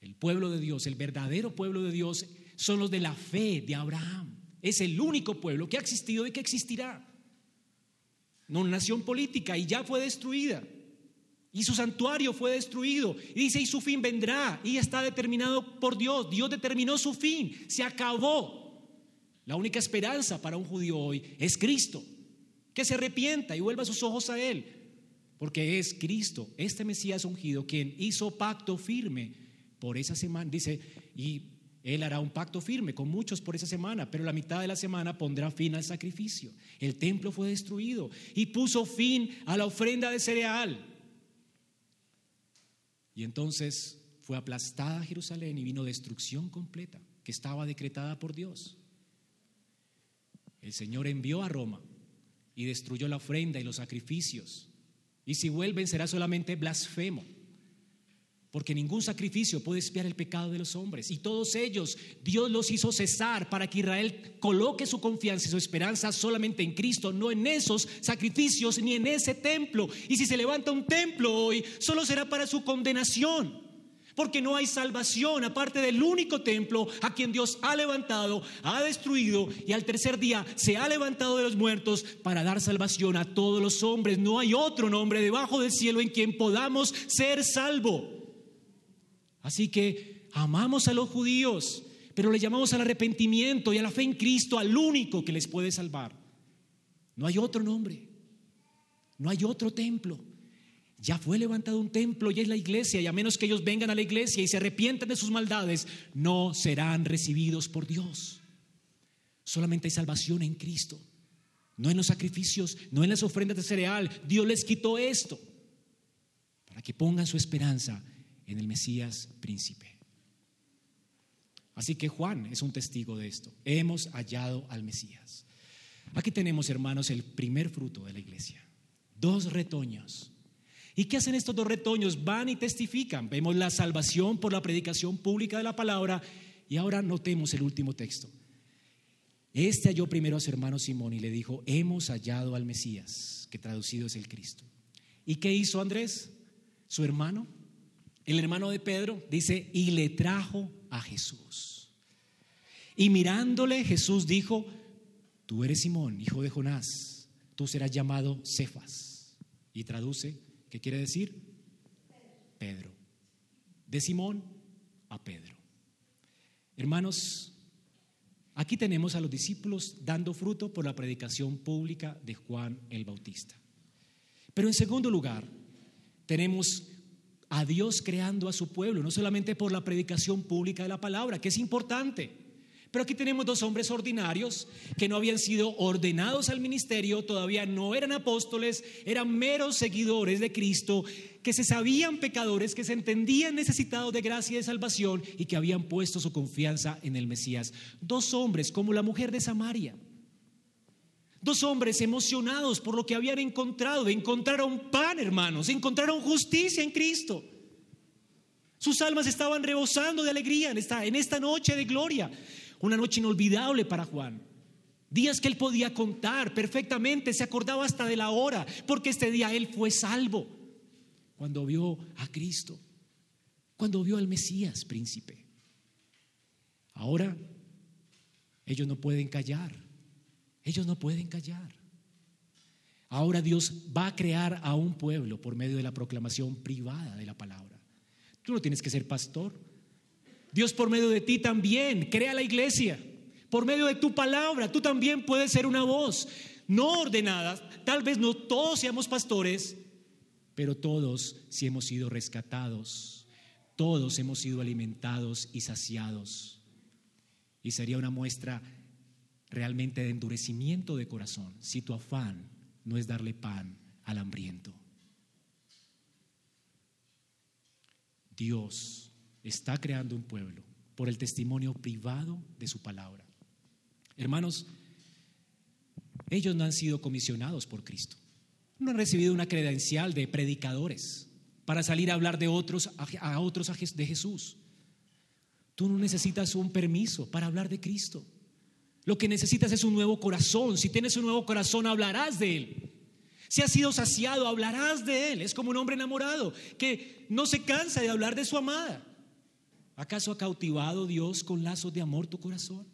El pueblo de Dios, el verdadero pueblo de Dios, son los de la fe de Abraham. Es el único pueblo que ha existido y que existirá no nación política, y ya fue destruida. Y su santuario fue destruido. Y dice, y su fin vendrá. Y está determinado por Dios. Dios determinó su fin. Se acabó. La única esperanza para un judío hoy es Cristo. Que se arrepienta y vuelva sus ojos a Él. Porque es Cristo, este Mesías ungido, quien hizo pacto firme por esa semana. Dice, y él hará un pacto firme con muchos por esa semana, pero la mitad de la semana pondrá fin al sacrificio. El templo fue destruido y puso fin a la ofrenda de cereal. Y entonces fue aplastada Jerusalén y vino destrucción completa que estaba decretada por Dios. El Señor envió a Roma y destruyó la ofrenda y los sacrificios. Y si vuelven será solamente blasfemo. Porque ningún sacrificio puede espiar el pecado de los hombres. Y todos ellos, Dios los hizo cesar para que Israel coloque su confianza y su esperanza solamente en Cristo, no en esos sacrificios ni en ese templo. Y si se levanta un templo hoy, solo será para su condenación. Porque no hay salvación aparte del único templo a quien Dios ha levantado, ha destruido y al tercer día se ha levantado de los muertos para dar salvación a todos los hombres. No hay otro nombre debajo del cielo en quien podamos ser salvos. Así que amamos a los judíos, pero le llamamos al arrepentimiento y a la fe en Cristo, al único que les puede salvar. No hay otro nombre, no hay otro templo. Ya fue levantado un templo y es la iglesia, y a menos que ellos vengan a la iglesia y se arrepientan de sus maldades, no serán recibidos por Dios. Solamente hay salvación en Cristo, no en los sacrificios, no en las ofrendas de cereal. Dios les quitó esto para que pongan su esperanza en el Mesías príncipe. Así que Juan es un testigo de esto. Hemos hallado al Mesías. Aquí tenemos, hermanos, el primer fruto de la iglesia. Dos retoños. ¿Y qué hacen estos dos retoños? Van y testifican. Vemos la salvación por la predicación pública de la palabra. Y ahora notemos el último texto. Este halló primero a su hermano Simón y le dijo, hemos hallado al Mesías, que traducido es el Cristo. ¿Y qué hizo Andrés, su hermano? El hermano de Pedro dice, y le trajo a Jesús. Y mirándole, Jesús dijo, tú eres Simón, hijo de Jonás, tú serás llamado Cefas. Y traduce, ¿qué quiere decir? Pedro. De Simón a Pedro. Hermanos, aquí tenemos a los discípulos dando fruto por la predicación pública de Juan el Bautista. Pero en segundo lugar, tenemos a Dios creando a su pueblo, no solamente por la predicación pública de la palabra, que es importante, pero aquí tenemos dos hombres ordinarios que no habían sido ordenados al ministerio, todavía no eran apóstoles, eran meros seguidores de Cristo, que se sabían pecadores, que se entendían necesitados de gracia y de salvación y que habían puesto su confianza en el Mesías. Dos hombres como la mujer de Samaria. Dos hombres emocionados por lo que habían encontrado. Encontraron pan, hermanos, encontraron justicia en Cristo. Sus almas estaban rebosando de alegría en esta, noche de gloria. Una noche inolvidable para Juan. Días que él podía contar perfectamente, se acordaba hasta de la hora, porque este día él fue salvo. Cuando vio a Cristo, cuando vio al Mesías, príncipe. Ahora, ellos no pueden callar, ellos no pueden callar. Ahora Dios va a crear a un pueblo por medio de la proclamación privada de la palabra. Tú no tienes que ser pastor, Dios por medio de ti también crea la iglesia. Por medio de tu palabra, tú también puedes ser una voz no ordenada. Tal vez no todos seamos pastores, pero todos si hemos sido rescatados. Todos hemos sido alimentados y saciados. Y sería una muestra realmente de endurecimiento de corazón si tu afán no es darle pan al hambriento. Dios está creando un pueblo por el testimonio privado de su palabra. Hermanos, ellos no han sido comisionados por Cristo. No han recibido una credencial de predicadores para salir a hablar de otros a otros de Jesús. Tú no necesitas un permiso para hablar de Cristo. Lo que necesitas es un nuevo corazón. Si tienes un nuevo corazón, hablarás de Él. Si has sido saciado, hablarás de Él. Es como un hombre enamorado que no se cansa de hablar de su amada. ¿Acaso ha cautivado Dios con lazos de amor tu corazón?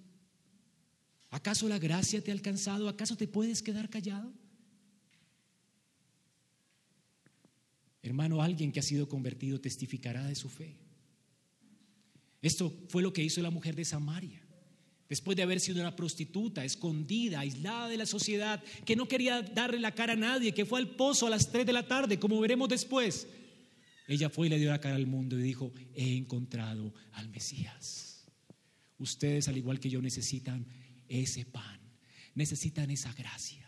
¿Acaso la gracia te ha alcanzado? ¿Acaso te puedes quedar callado? Hermano, alguien que ha sido convertido testificará de su fe. Esto fue lo que hizo la mujer de Samaria. Después de haber sido una prostituta, escondida, aislada de la sociedad, que no quería darle la cara a nadie, que fue al pozo a las 3 de la tarde, como veremos después. Ella fue y le dio la cara al mundo y dijo, he encontrado al Mesías. Ustedes, al igual que yo, necesitan ese pan, necesitan esa gracia.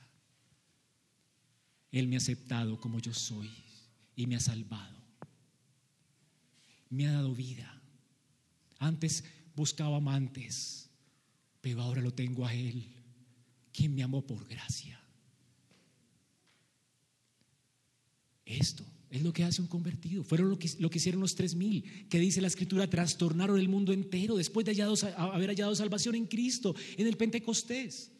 Él me ha aceptado como yo soy y me ha salvado. Me ha dado vida. Antes buscaba amantes, pero ahora lo tengo a Él, quien me amó por gracia. Esto es lo que hace un convertido. Fueron lo que, lo que hicieron los tres mil, que dice la escritura, trastornaron el mundo entero después de haber hallado salvación en Cristo, en el Pentecostés.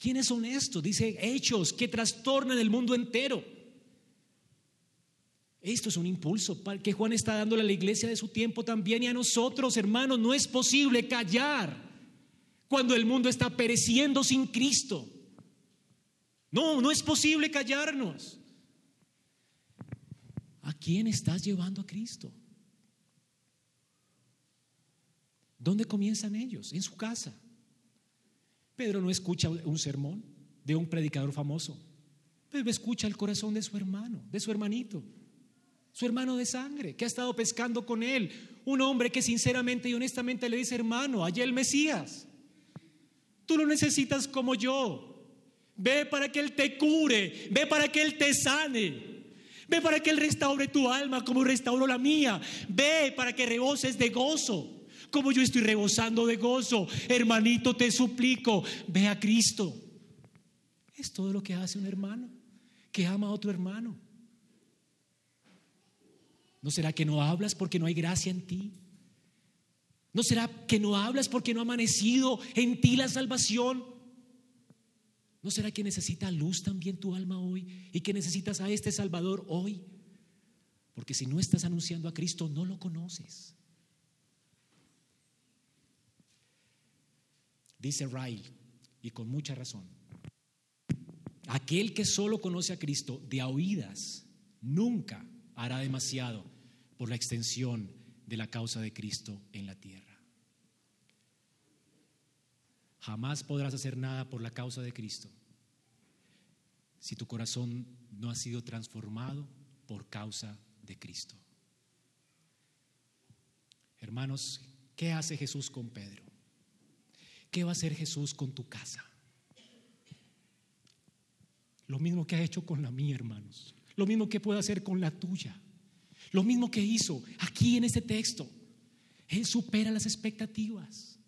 ¿Quiénes son estos? Dice hechos que trastornan el mundo entero. Esto es un impulso que Juan está dándole a la iglesia de su tiempo también y a nosotros, hermanos. No es posible callar cuando el mundo está pereciendo sin Cristo. No, no es posible callarnos. ¿A quién estás llevando a Cristo? ¿Dónde comienzan ellos? En su casa. Pedro no escucha un sermón de un predicador famoso. Pedro escucha el corazón de su hermano, de su hermanito, su hermano de sangre, que ha estado pescando con él. Un hombre que sinceramente y honestamente le dice, hermano, allá el Mesías. Tú lo necesitas como yo. Ve para que Él te cure, ve para que Él te sane. Ve para que Él restaure tu alma como restauró la mía. Ve para que reboses de gozo, como yo estoy rebosando de gozo. Hermanito, te suplico, ve a Cristo. Es todo lo que hace un hermano que ama a otro hermano. ¿No será que no hablas porque no hay gracia en ti? ¿No será que no hablas porque no ha amanecido en ti la salvación? ¿No será que necesita luz también tu alma hoy y que necesitas a este Salvador hoy? Porque si no estás anunciando a Cristo, no lo conoces. Dice Riley, y con mucha razón, Aquel que solo conoce a Cristo de oídas nunca hará demasiado por la extensión de la causa de Cristo en la tierra. Jamás podrás hacer nada por la causa de Cristo si tu corazón no ha sido transformado por causa de Cristo. Hermanos, ¿qué hace Jesús con Pedro? ¿Qué va a hacer Jesús con tu casa? Lo mismo que ha hecho con la mía, hermanos. Lo mismo que puede hacer con la tuya. Lo mismo que hizo aquí en este texto. Él supera las expectativas.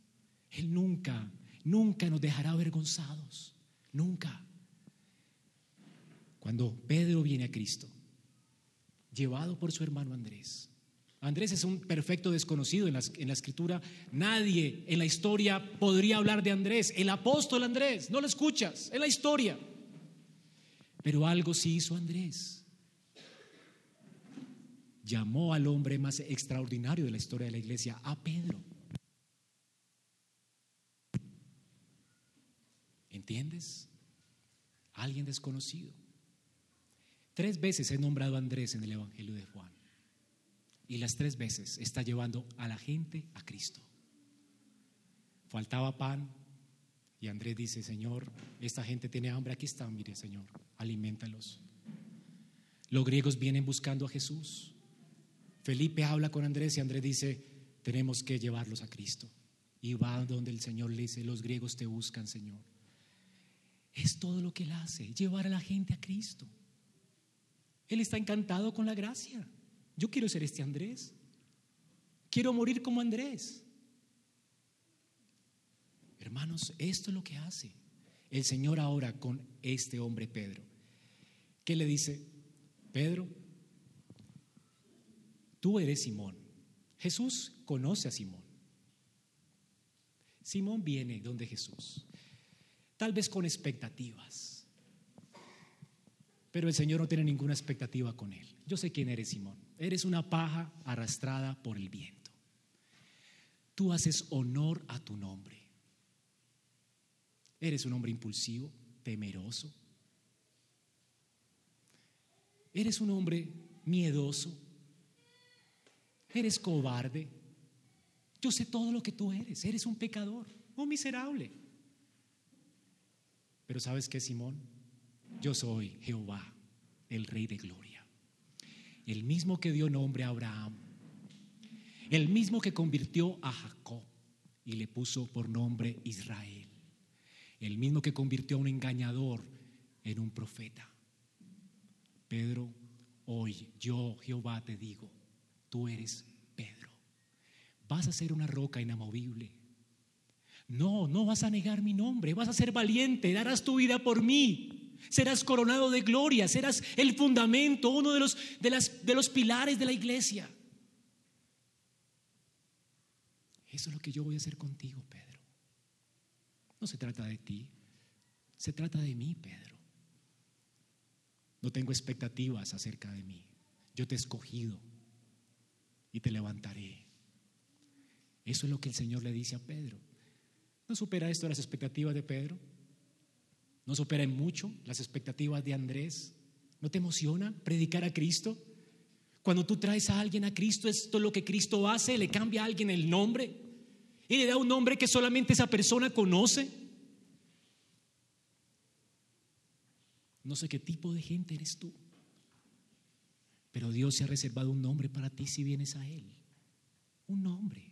Él nunca, nunca nos dejará avergonzados. Nunca. Cuando Pedro viene a Cristo, llevado por su hermano Andrés, Andrés es un perfecto desconocido en la, en la, escritura. Nadie en la historia podría hablar de Andrés. El apóstol Andrés, no lo escuchas en la historia. Pero algo sí hizo Andrés. Llamó al hombre más extraordinario de la historia de la iglesia, a Pedro. ¿Entiendes? Alguien desconocido. Tres veces he nombrado a Andrés en el Evangelio de Juan. Y las tres veces está llevando a la gente a Cristo. Faltaba pan y Andrés dice, Señor, esta gente tiene hambre, aquí está, mire Señor, alimentalos. Los griegos vienen buscando a Jesús. Felipe habla con Andrés y Andrés dice, tenemos que llevarlos a Cristo. Y va donde el Señor le dice, los griegos te buscan, Señor. Es todo lo que él hace, llevar a la gente a Cristo. Él está encantado con la gracia. Yo quiero ser este Andrés. Quiero morir como Andrés. Hermanos, esto es lo que hace el Señor ahora con este hombre Pedro. ¿Qué le dice? Pedro, tú eres Simón. Jesús conoce a Simón. Simón viene donde Jesús, tal vez con expectativas, pero el Señor no tiene ninguna expectativa con él. Yo sé quién eres, Simón. Eres una paja arrastrada por el viento. Tú haces honor a tu nombre. Eres un hombre impulsivo, temeroso. Eres un hombre miedoso. Eres cobarde. Yo sé todo lo que tú eres. Eres un pecador, un miserable. Pero ¿sabes qué, Simón? Yo soy Jehová, el Rey de Gloria. El mismo que dio nombre a Abraham. El mismo que convirtió a Jacob y le puso por nombre Israel. El mismo que convirtió a un engañador en un profeta. Pedro, hoy yo, Jehová, te digo, tú eres Pedro. Vas a ser una roca inamovible. No, no vas a negar mi nombre, vas a ser valiente, darás tu vida por mí serás coronado de gloria, serás el fundamento, uno de los, de, las, de los pilares de la iglesia. Eso es lo que yo voy a hacer contigo, Pedro. No se trata de ti, se trata de mí, Pedro. No tengo expectativas acerca de mí. Yo te he escogido y te levantaré. Eso es lo que el Señor le dice a Pedro. ¿No supera esto las expectativas de Pedro? ¿No superan mucho las expectativas de Andrés? ¿No te emociona predicar a Cristo? Cuando tú traes a alguien a Cristo, esto es lo que Cristo hace, le cambia a alguien el nombre y le da un nombre que solamente esa persona conoce. No sé qué tipo de gente eres tú, pero Dios se ha reservado un nombre para ti si vienes a Él. Un nombre.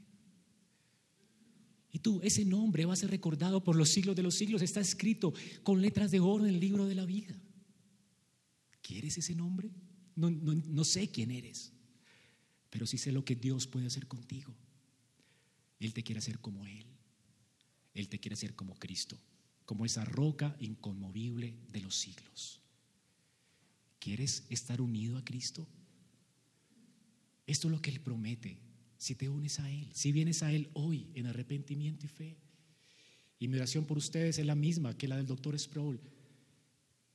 Y tú, ese nombre va a ser recordado por los siglos de los siglos. Está escrito con letras de oro en el libro de la vida. ¿Quieres ese nombre? No, no, sé quién eres, pero sí sé lo que Dios puede hacer contigo. Él te quiere hacer como Él. Él te quiere hacer como Cristo, como esa roca inconmovible de los siglos. ¿Quieres estar unido a Cristo? Esto es lo que Él promete si te unes a Él, si vienes a Él hoy en arrepentimiento y fe. Y mi oración por ustedes es la misma que la del doctor Sproul,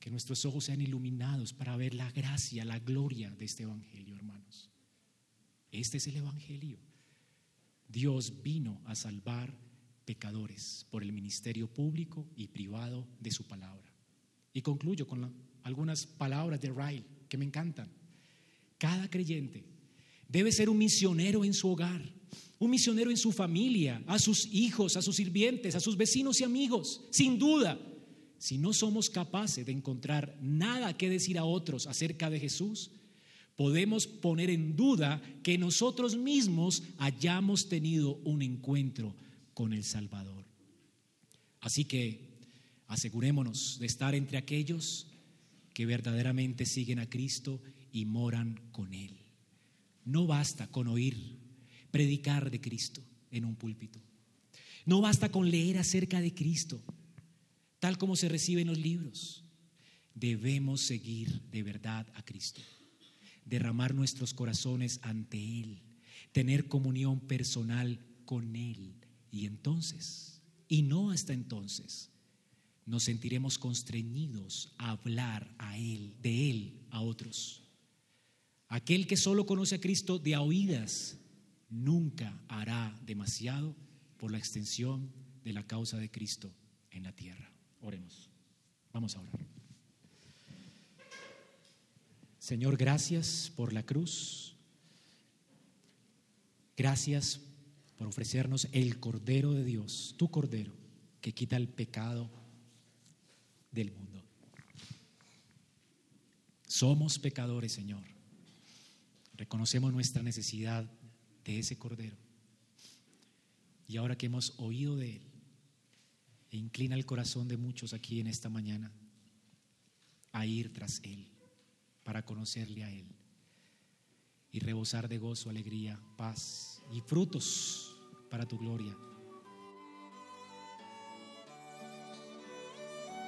que nuestros ojos sean iluminados para ver la gracia, la gloria de este Evangelio, hermanos. Este es el Evangelio. Dios vino a salvar pecadores por el ministerio público y privado de su palabra. Y concluyo con algunas palabras de Ryle que me encantan. Cada creyente debe ser un misionero en su hogar, un misionero en su familia, a sus hijos, a sus sirvientes, a sus vecinos y amigos. Sin duda, si no somos capaces de encontrar nada que decir a otros acerca de Jesús, podemos poner en duda que nosotros mismos hayamos tenido un encuentro con el Salvador. Así que asegurémonos de estar entre aquellos que verdaderamente siguen a Cristo y moran con Él. No basta con oír, predicar de Cristo en un púlpito. No basta con leer acerca de Cristo, tal como se recibe en los libros. Debemos seguir de verdad a Cristo derramar nuestros corazones ante Él, tener comunión personal con Él. Y entonces, y no hasta entonces, nos sentiremos constreñidos a hablar a Él, de Él a otros. Aquel que solo conoce a Cristo de oídas nunca hará demasiado por la extensión de la causa de Cristo en la tierra. Oremos. Vamos a orar. Señor, gracias por la cruz. Gracias por ofrecernos el Cordero de Dios, tu Cordero, que quita el pecado del mundo. Somos pecadores, Señor. Reconocemos nuestra necesidad de ese Cordero. Y ahora que hemos oído de Él, e inclina el corazón de muchos aquí en esta mañana a ir tras Él para conocerle a Él y rebosar de gozo, alegría, paz y frutos para tu gloria.